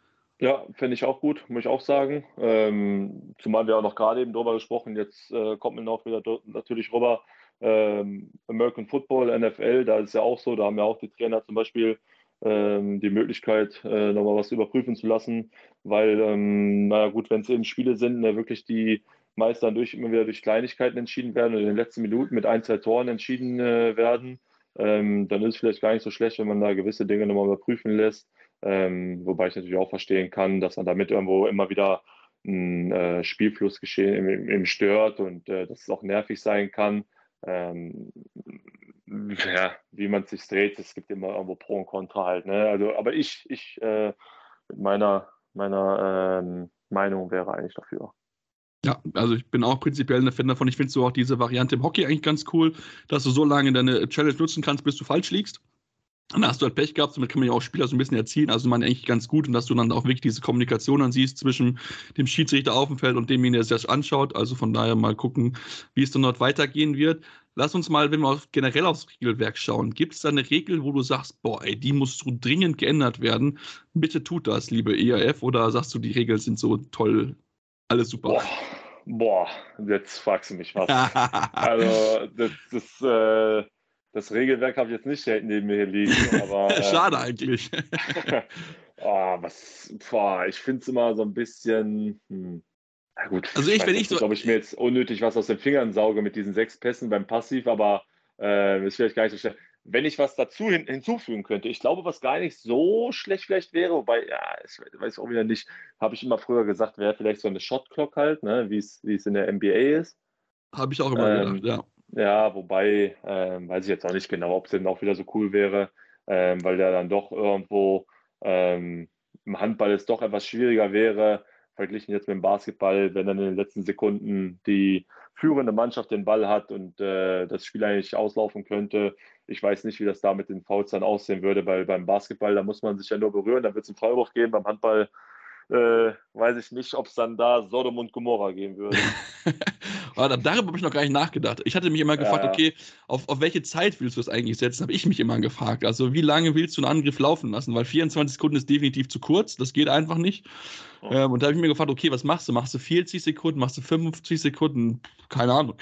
Ja, fände ich auch gut, muss ich auch sagen. Ähm, zumal wir auch noch gerade eben drüber gesprochen, jetzt äh, kommt mir noch wieder natürlich rüber, ähm, American Football, NFL, da ist ja auch so, da haben ja auch die Trainer zum Beispiel ähm, die Möglichkeit, äh, nochmal was überprüfen zu lassen, weil, ähm, naja gut, wenn es eben Spiele sind, ne, wirklich die meist dann durch, immer wieder durch Kleinigkeiten entschieden werden oder in den letzten Minuten mit ein, zwei Toren entschieden äh, werden, ähm, dann ist es vielleicht gar nicht so schlecht, wenn man da gewisse Dinge nochmal überprüfen lässt. Ähm, wobei ich natürlich auch verstehen kann, dass man damit irgendwo immer wieder ein äh, Spielflussgeschehen im, im stört und äh, dass es auch nervig sein kann. Ähm, ja, wie man sich dreht, es gibt immer irgendwo Pro und Contra halt. Ne? Also, aber ich, ich äh, mit meiner, meiner ähm, Meinung wäre eigentlich dafür. Ja, also ich bin auch prinzipiell ein Fan davon. Ich finde so auch diese Variante im Hockey eigentlich ganz cool, dass du so lange deine Challenge nutzen kannst, bis du falsch liegst. Und da hast du halt Pech gehabt, damit kann man ja auch Spieler so ein bisschen erzielen. Also man eigentlich ganz gut und dass du dann auch wirklich diese Kommunikation dann siehst zwischen dem Schiedsrichter auf dem Feld und demjenigen, der sich das anschaut. Also von daher mal gucken, wie es dann dort weitergehen wird. lass uns mal, wenn wir auf, generell aufs Regelwerk schauen, gibt es da eine Regel, wo du sagst, boah, ey, die muss so dringend geändert werden? Bitte tut das, liebe ERF, oder sagst du, die Regeln sind so toll, alles super? Boah, boah jetzt fragst du mich was. also, das, das, äh, das Regelwerk habe ich jetzt nicht neben mir liegen. Aber, Schade eigentlich. oh, was, boah, ich finde es immer so ein bisschen. Hm. Na gut, also ich, ich wenn ich so. Ob ich mir jetzt unnötig was aus den Fingern sauge mit diesen sechs Pässen beim Passiv, aber äh, ist vielleicht gar nicht so schnell. Wenn ich was dazu hin, hinzufügen könnte, ich glaube, was gar nicht so schlecht vielleicht wäre, wobei, ja, ich weiß auch wieder nicht, habe ich immer früher gesagt, wäre vielleicht so eine Shot Clock halt, ne, wie es in der NBA ist. Habe ich auch immer ähm, gedacht, ja. Ja, wobei, ähm, weiß ich jetzt auch nicht genau, ob es denn auch wieder so cool wäre, ähm, weil der dann doch irgendwo ähm, im Handball es doch etwas schwieriger wäre, verglichen jetzt mit dem Basketball, wenn dann in den letzten Sekunden die führende Mannschaft den Ball hat und äh, das Spiel eigentlich auslaufen könnte. Ich weiß nicht, wie das da mit den Fouls dann aussehen würde, weil beim Basketball, da muss man sich ja nur berühren, dann wird es einen Freiwurf geben. Beim Handball äh, weiß ich nicht, ob es dann da Sodom und Gomorra geben würde. Darüber habe ich noch gar nicht nachgedacht. Ich hatte mich immer gefragt, ja. okay, auf, auf welche Zeit willst du es eigentlich setzen? Habe ich mich immer gefragt. Also, wie lange willst du einen Angriff laufen lassen? Weil 24 Sekunden ist definitiv zu kurz, das geht einfach nicht. Oh. Ähm, und da habe ich mir gefragt, okay, was machst du? Machst du 40 Sekunden? Machst du 55 Sekunden? Keine Ahnung.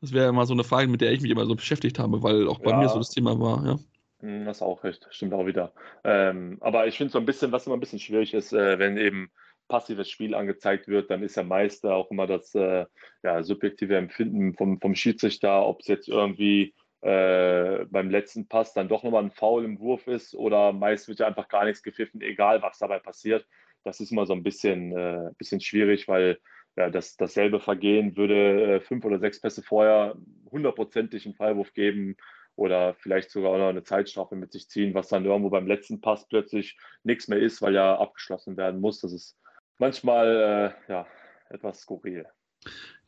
Das wäre immer so eine Frage, mit der ich mich immer so beschäftigt habe, weil auch bei ja. mir so das Thema war, ja. Hm, das ist auch recht, stimmt auch wieder. Ähm, aber ich finde so ein bisschen, was immer ein bisschen schwierig ist, äh, wenn eben passives Spiel angezeigt wird, dann ist ja meist auch immer das äh, ja, subjektive Empfinden vom, vom Schiedsrichter, ob es jetzt irgendwie äh, beim letzten Pass dann doch nochmal ein Foul im Wurf ist oder meist wird ja einfach gar nichts gepfiffen, egal was dabei passiert. Das ist immer so ein bisschen, äh, bisschen schwierig, weil ja, das, dasselbe Vergehen würde äh, fünf oder sechs Pässe vorher hundertprozentig einen Freiwurf geben oder vielleicht sogar auch noch eine Zeitstrafe mit sich ziehen, was dann irgendwo beim letzten Pass plötzlich nichts mehr ist, weil ja abgeschlossen werden muss. Das ist manchmal äh, ja, etwas skurril.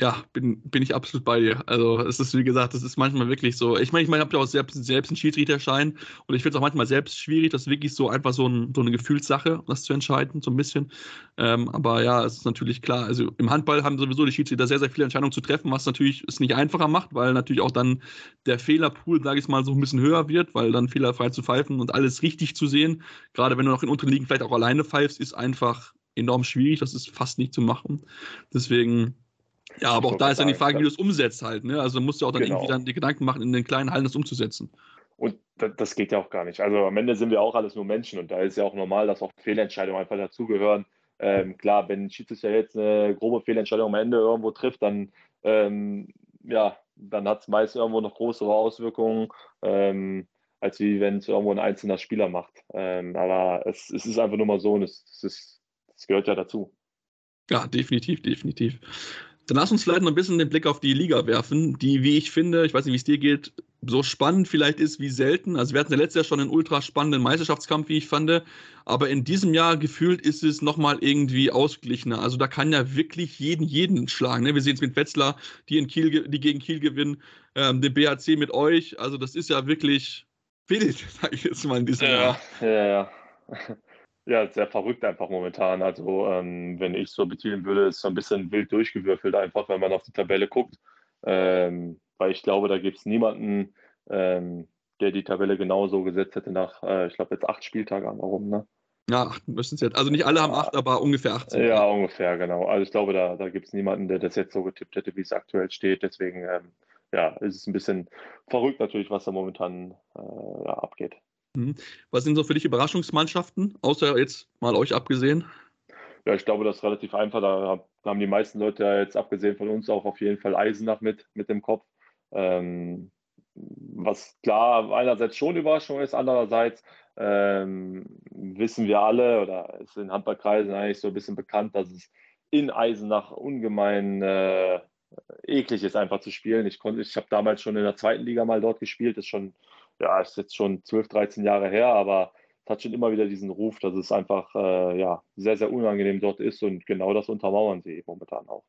Ja, bin, bin ich absolut bei dir. Also es ist, wie gesagt, es ist manchmal wirklich so. Ich meine, ich, mein, ich habe ja auch selbst, selbst einen Schiedsrichterschein und ich finde es auch manchmal selbst schwierig, das wirklich so einfach so, ein, so eine Gefühlssache, das zu entscheiden, so ein bisschen. Ähm, aber ja, es ist natürlich klar. Also im Handball haben sowieso die Schiedsrichter sehr, sehr viele Entscheidungen zu treffen, was natürlich es nicht einfacher macht, weil natürlich auch dann der Fehlerpool, sage ich mal, so ein bisschen höher wird, weil dann fehlerfrei zu pfeifen und alles richtig zu sehen, gerade wenn du noch in unteren Ligen vielleicht auch alleine pfeifst, ist einfach enorm schwierig. Das ist fast nicht zu machen. Deswegen ja, aber auch da ist dann die Frage, wie du es umsetzt halt. Ne? Also musst du auch dann genau. irgendwie dann die Gedanken machen, in den kleinen Hallen das umzusetzen. Und das geht ja auch gar nicht. Also am Ende sind wir auch alles nur Menschen und da ist ja auch normal, dass auch Fehlentscheidungen einfach dazugehören. Ähm, klar, wenn ein Schiedsrichter jetzt eine grobe Fehlentscheidung am Ende irgendwo trifft, dann, ähm, ja, dann hat es meist irgendwo noch größere Auswirkungen, ähm, als wie wenn es irgendwo ein einzelner Spieler macht. Ähm, aber es, es, ist einfach nur mal so und es, es, ist, es gehört ja dazu. Ja, definitiv, definitiv. Dann lass uns vielleicht noch ein bisschen den Blick auf die Liga werfen, die, wie ich finde, ich weiß nicht, wie es dir geht, so spannend vielleicht ist wie selten. Also wir hatten ja letztes Jahr schon einen ultra spannenden Meisterschaftskampf, wie ich fand. Aber in diesem Jahr gefühlt ist es nochmal irgendwie ausgeglichener. Also da kann ja wirklich jeden, jeden schlagen. Ne? Wir sehen es mit Wetzlar, die in Kiel, die gegen Kiel gewinnen, ähm, den BHC mit euch. Also das ist ja wirklich wild, sage ich jetzt mal in diesem ja, Jahr. Ja, ja ja, sehr verrückt einfach momentan. Also, ähm, wenn ich so betiteln würde, ist so ein bisschen wild durchgewürfelt, einfach, wenn man auf die Tabelle guckt. Ähm, weil ich glaube, da gibt es niemanden, ähm, der die Tabelle genauso gesetzt hätte nach, äh, ich glaube, jetzt acht Spieltage an. Warum, ne? Ja, acht müssen es jetzt. Also nicht alle haben acht, aber ungefähr 18. Ja, ungefähr, genau. Also ich glaube, da, da gibt es niemanden, der das jetzt so getippt hätte, wie es aktuell steht. Deswegen, ähm, ja, ist es ein bisschen verrückt natürlich, was da momentan äh, ja, abgeht. Mhm. Was sind so für dich Überraschungsmannschaften, außer jetzt mal euch abgesehen? Ja, ich glaube, das ist relativ einfach. Da haben die meisten Leute ja jetzt abgesehen von uns auch auf jeden Fall Eisenach mit, mit dem Kopf. Ähm, was klar einerseits schon Überraschung ist, andererseits ähm, wissen wir alle oder ist in Handballkreisen eigentlich so ein bisschen bekannt, dass es in Eisenach ungemein äh, eklig ist, einfach zu spielen. Ich, ich habe damals schon in der zweiten Liga mal dort gespielt, ist schon ja, ist jetzt schon 12, 13 Jahre her, aber es hat schon immer wieder diesen Ruf, dass es einfach äh, ja, sehr, sehr unangenehm dort ist und genau das untermauern sie momentan auch.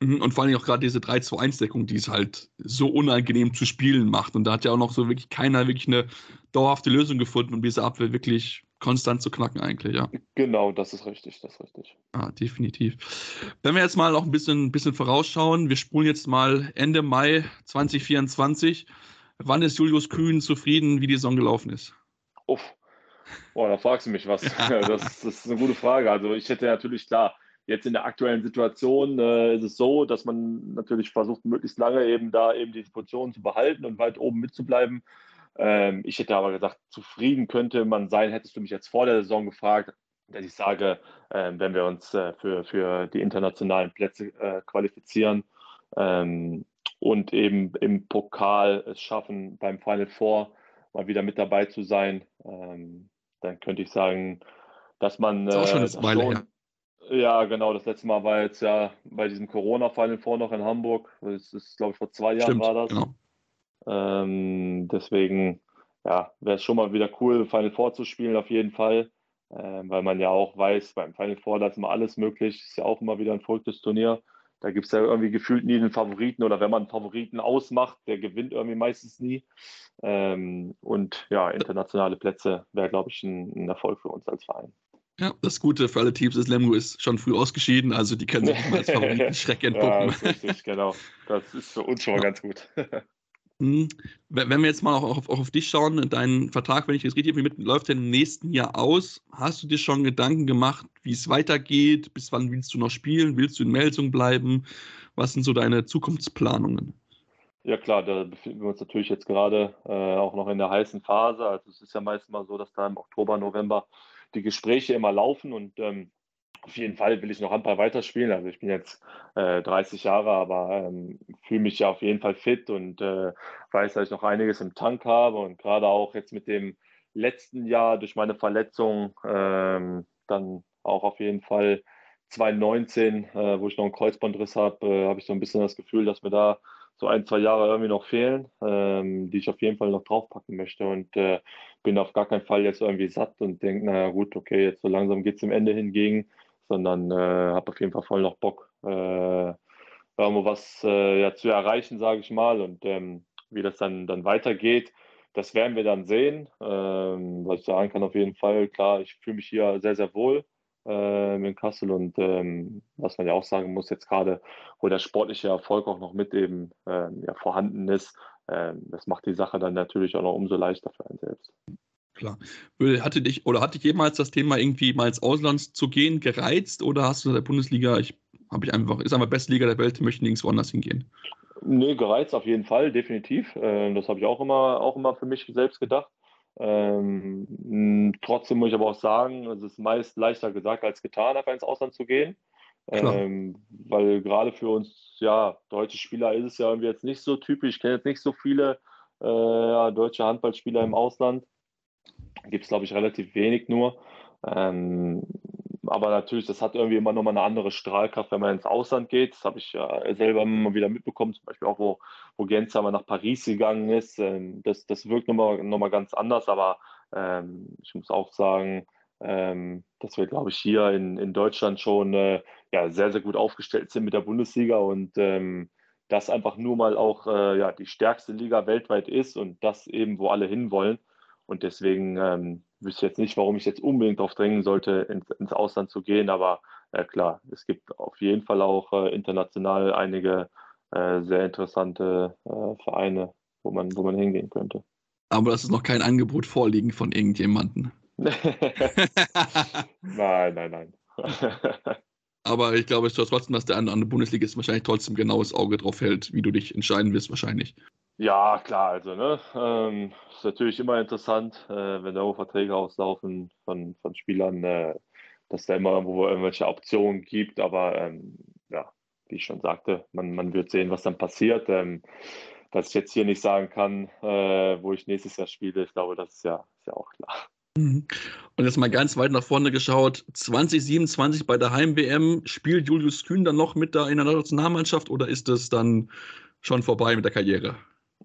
Mhm, und vor allem auch gerade diese 3-2-1-Deckung, die es halt so unangenehm zu spielen macht. Und da hat ja auch noch so wirklich keiner wirklich eine dauerhafte Lösung gefunden, um diese Abwehr wirklich konstant zu knacken eigentlich, ja. Genau, das ist richtig, das ist richtig. Ah, definitiv. Wenn wir jetzt mal noch ein bisschen, bisschen vorausschauen, wir spulen jetzt mal Ende Mai 2024. Wann ist Julius Kühn zufrieden, wie die Saison gelaufen ist? Uff. Boah, da fragst du mich was. das, das, ist eine gute Frage. Also ich hätte natürlich klar, jetzt in der aktuellen Situation äh, ist es so, dass man natürlich versucht, möglichst lange eben da eben die Position zu behalten und weit oben mitzubleiben. Ähm, ich hätte aber gesagt, zufrieden könnte man sein, hättest du mich jetzt vor der Saison gefragt, dass ich sage, äh, wenn wir uns äh, für, für die internationalen Plätze äh, qualifizieren ähm, und eben im Pokal es schaffen, beim Final Four mal wieder mit dabei zu sein, ähm, dann könnte ich sagen, dass man. Das ist auch schon eine Weile her. Ja, genau. Das letzte Mal war jetzt ja bei diesem Corona-Final Four noch in Hamburg. Das ist, glaube ich, vor zwei Jahren Stimmt, war das. Genau. Ähm, deswegen ja, wäre es schon mal wieder cool, Final Four zu spielen, auf jeden Fall. Ähm, weil man ja auch weiß, beim Final Four, da ist immer alles möglich. Ist ja auch immer wieder ein verrücktes Turnier. Da gibt es ja irgendwie gefühlt nie den Favoriten oder wenn man einen Favoriten ausmacht, der gewinnt irgendwie meistens nie. Ähm, und ja, internationale Plätze wäre, glaube ich, ein, ein, Erfolg für uns als Verein. Ja, das Gute für alle Teams ist, Lemgo ist schon früh ausgeschieden, also die können sich nicht mal als Favoriten Schreck entpuppen. ja, das ist richtig, genau. Das ist für uns schon mal ganz gut. Hm. Wenn wir jetzt mal auch auf, auch auf dich schauen, dein Vertrag, wenn ich das richtig mit, läuft ja im nächsten Jahr aus. Hast du dir schon Gedanken gemacht, wie es weitergeht? Bis wann willst du noch spielen? Willst du in Melsung bleiben? Was sind so deine Zukunftsplanungen? Ja klar, da befinden wir uns natürlich jetzt gerade äh, auch noch in der heißen Phase. Also es ist ja meist mal so, dass da im Oktober, November die Gespräche immer laufen und ähm, auf jeden Fall will ich noch Handball weiterspielen. Also ich bin jetzt äh, 30 Jahre, aber ähm, fühle mich ja auf jeden Fall fit und äh, weiß, dass ich noch einiges im Tank habe und gerade auch jetzt mit dem letzten Jahr durch meine Verletzung ähm, dann auch auf jeden Fall 2019, äh, wo ich noch einen Kreuzbandriss habe, äh, habe ich so ein bisschen das Gefühl, dass mir da so ein, zwei Jahre irgendwie noch fehlen, ähm, die ich auf jeden Fall noch draufpacken möchte und äh, bin auf gar keinen Fall jetzt irgendwie satt und denke, naja gut, okay, jetzt so langsam geht es dem Ende hingegen sondern äh, habe auf jeden Fall voll noch Bock, äh, irgendwo was äh, ja, zu erreichen, sage ich mal. Und ähm, wie das dann, dann weitergeht, das werden wir dann sehen. Ähm, was ich sagen kann, auf jeden Fall, klar, ich fühle mich hier sehr, sehr wohl äh, in Kassel und ähm, was man ja auch sagen muss, jetzt gerade, wo der sportliche Erfolg auch noch mit eben ähm, ja, vorhanden ist, ähm, das macht die Sache dann natürlich auch noch umso leichter für einen selbst. Klar. Hatte dich oder hat dich jemals das Thema irgendwie mal ins Ausland zu gehen gereizt oder hast du in der Bundesliga, ich habe ich einfach, ist einfach beste Liga der Welt, möchte nirgendwo anders hingehen? Nee, gereizt auf jeden Fall, definitiv. Ähm, das habe ich auch immer, auch immer für mich selbst gedacht. Ähm, trotzdem muss ich aber auch sagen, es ist meist leichter gesagt als getan, einfach ins Ausland zu gehen. Ähm, weil gerade für uns, ja, deutsche Spieler ist es ja irgendwie jetzt nicht so typisch. Ich kenne jetzt nicht so viele äh, deutsche Handballspieler im Ausland gibt es, glaube ich, relativ wenig nur. Ähm, aber natürlich, das hat irgendwie immer nochmal eine andere Strahlkraft, wenn man ins Ausland geht. Das habe ich ja selber immer wieder mitbekommen, zum Beispiel auch, wo, wo mal nach Paris gegangen ist. Ähm, das, das wirkt nochmal noch mal ganz anders, aber ähm, ich muss auch sagen, ähm, dass wir, glaube ich, hier in, in Deutschland schon äh, ja, sehr, sehr gut aufgestellt sind mit der Bundesliga und ähm, das einfach nur mal auch äh, ja, die stärkste Liga weltweit ist und das eben, wo alle hinwollen. Und deswegen ähm, wüsste ich jetzt nicht, warum ich jetzt unbedingt darauf drängen sollte, ins, ins Ausland zu gehen. Aber äh, klar, es gibt auf jeden Fall auch äh, international einige äh, sehr interessante äh, Vereine, wo man, wo man hingehen könnte. Aber das ist noch kein Angebot vorliegen von irgendjemandem. nein, nein, nein. Aber ich glaube trotzdem, dass der andere Bundesliga ist wahrscheinlich trotzdem genaues Auge drauf hält, wie du dich entscheiden wirst, wahrscheinlich. Ja, klar, also ne, ähm, ist natürlich immer interessant, äh, wenn da Verträge auslaufen von, von Spielern, äh, dass da immer irgendwo irgendwelche Optionen gibt, aber ähm, ja, wie ich schon sagte, man, man wird sehen, was dann passiert. Ähm, dass ich jetzt hier nicht sagen kann, äh, wo ich nächstes Jahr spiele, ich glaube, das ist ja, ist ja auch klar. Mhm. Und jetzt mal ganz weit nach vorne geschaut, 2027 bei der Heim-WM, spielt Julius Kühn dann noch mit da in der Nationalmannschaft oder ist das dann schon vorbei mit der Karriere?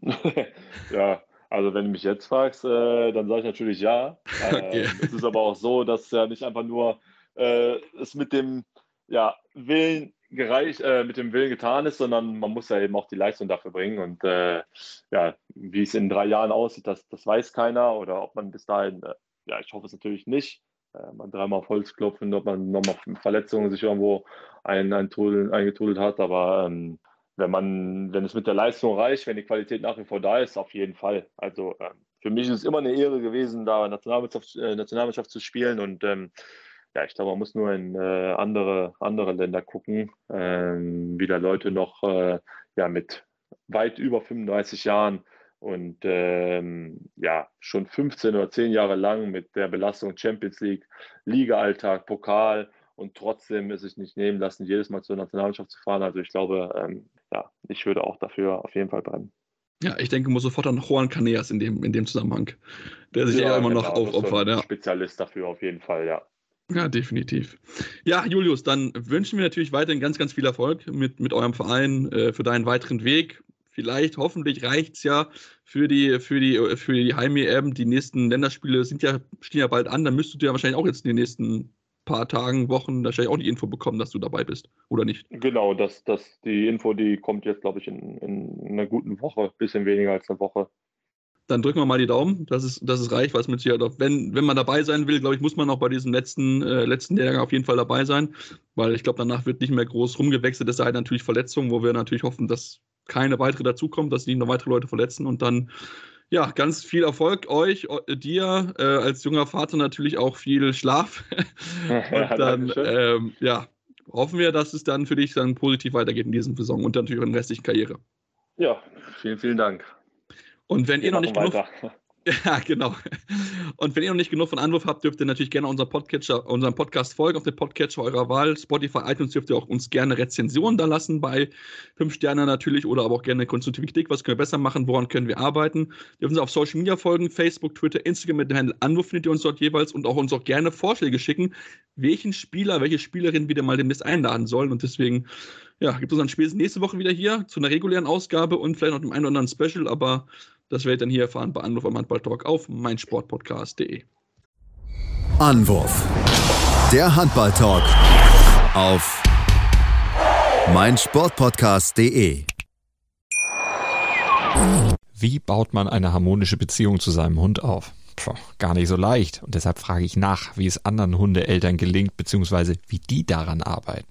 ja, also wenn du mich jetzt fragst, äh, dann sage ich natürlich ja. Okay. Äh, es ist aber auch so, dass ja nicht einfach nur äh, es mit dem ja, Willen gereicht, äh, mit dem Willen getan ist, sondern man muss ja eben auch die Leistung dafür bringen. Und äh, ja, wie es in drei Jahren aussieht, das, das weiß keiner. Oder ob man bis dahin, äh, ja, ich hoffe es natürlich nicht, äh, man dreimal auf Holz klopfen, ob man nochmal Verletzungen sich irgendwo ein, ein Tool, eingetudelt hat. Aber ähm, wenn man, wenn es mit der Leistung reicht, wenn die Qualität nach wie vor da ist, auf jeden Fall. Also ähm, für mich ist es immer eine Ehre gewesen, da Nationalmannschaft, äh, Nationalmannschaft zu spielen und ähm, ja, ich glaube, man muss nur in äh, andere, andere Länder gucken, ähm, wie da Leute noch äh, ja, mit weit über 35 Jahren und ähm, ja, schon 15 oder 10 Jahre lang mit der Belastung Champions League, Liga-Alltag, Pokal und trotzdem ist es nicht nehmen lassen, jedes Mal zur Nationalmannschaft zu fahren. Also ich glaube, ähm, ja, ich würde auch dafür auf jeden Fall brennen. Ja, ich denke, muss sofort an Juan Caneas in dem, in dem Zusammenhang, der sich ja, ja immer genau, noch aufopfert. Ja. Spezialist dafür auf jeden Fall, ja. Ja, definitiv. Ja, Julius, dann wünschen wir natürlich weiterhin ganz, ganz viel Erfolg mit, mit eurem Verein äh, für deinen weiteren Weg. Vielleicht, hoffentlich reicht es ja für die, für die, für die Heim-EM. Die nächsten Länderspiele sind ja, stehen ja bald an. Dann müsstest du ja wahrscheinlich auch jetzt in den nächsten paar Tagen, Wochen wahrscheinlich auch die Info bekommen, dass du dabei bist, oder nicht? Genau, das, das, die Info, die kommt jetzt, glaube ich, in, in einer guten Woche, bisschen weniger als eine Woche dann drücken wir mal die Daumen, dass es, dass es reicht, was mit Sicherheit auch, wenn, wenn man dabei sein will, glaube ich, muss man auch bei diesem letzten, äh, letzten Lehrgang auf jeden Fall dabei sein, weil ich glaube, danach wird nicht mehr groß rumgewechselt, es sei halt natürlich Verletzungen, wo wir natürlich hoffen, dass keine weitere dazukommen, dass nicht noch weitere Leute verletzen und dann, ja, ganz viel Erfolg euch, dir äh, als junger Vater natürlich auch viel Schlaf und dann, ähm, ja, hoffen wir, dass es dann für dich dann positiv weitergeht in diesem Saison und natürlich in der restlichen Karriere. Ja, vielen, vielen Dank. Und wenn Wir ihr noch nicht genug, Ja, genau. Und wenn ihr noch nicht genug von Anruf habt, dürft ihr natürlich gerne unser Podcatcher, unseren Podcast folgen auf den Podcatcher eurer Wahl. Spotify, iTunes dürft ihr auch uns gerne Rezensionen da lassen bei fünf Sterne natürlich oder aber auch gerne konstruktive Kritik. Was können wir besser machen? Woran können wir arbeiten? Dürft uns auf Social Media folgen, Facebook, Twitter, Instagram mit dem Handel Anruf findet ihr uns dort jeweils und auch uns auch gerne Vorschläge schicken, welchen Spieler, welche Spielerin wir mal demnächst einladen sollen. Und deswegen, ja, gibt es dann spätestens nächste Woche wieder hier zu einer regulären Ausgabe und vielleicht noch dem einen oder anderen Special, aber das werdet ihr dann hier erfahren bei Anwurf am Handballtalk auf meinsportpodcast.de. Anwurf. Der Handballtalk auf meinsportpodcast.de. Wie baut man eine harmonische Beziehung zu seinem Hund auf? Puh, gar nicht so leicht. Und deshalb frage ich nach, wie es anderen Hundeeltern gelingt, beziehungsweise wie die daran arbeiten.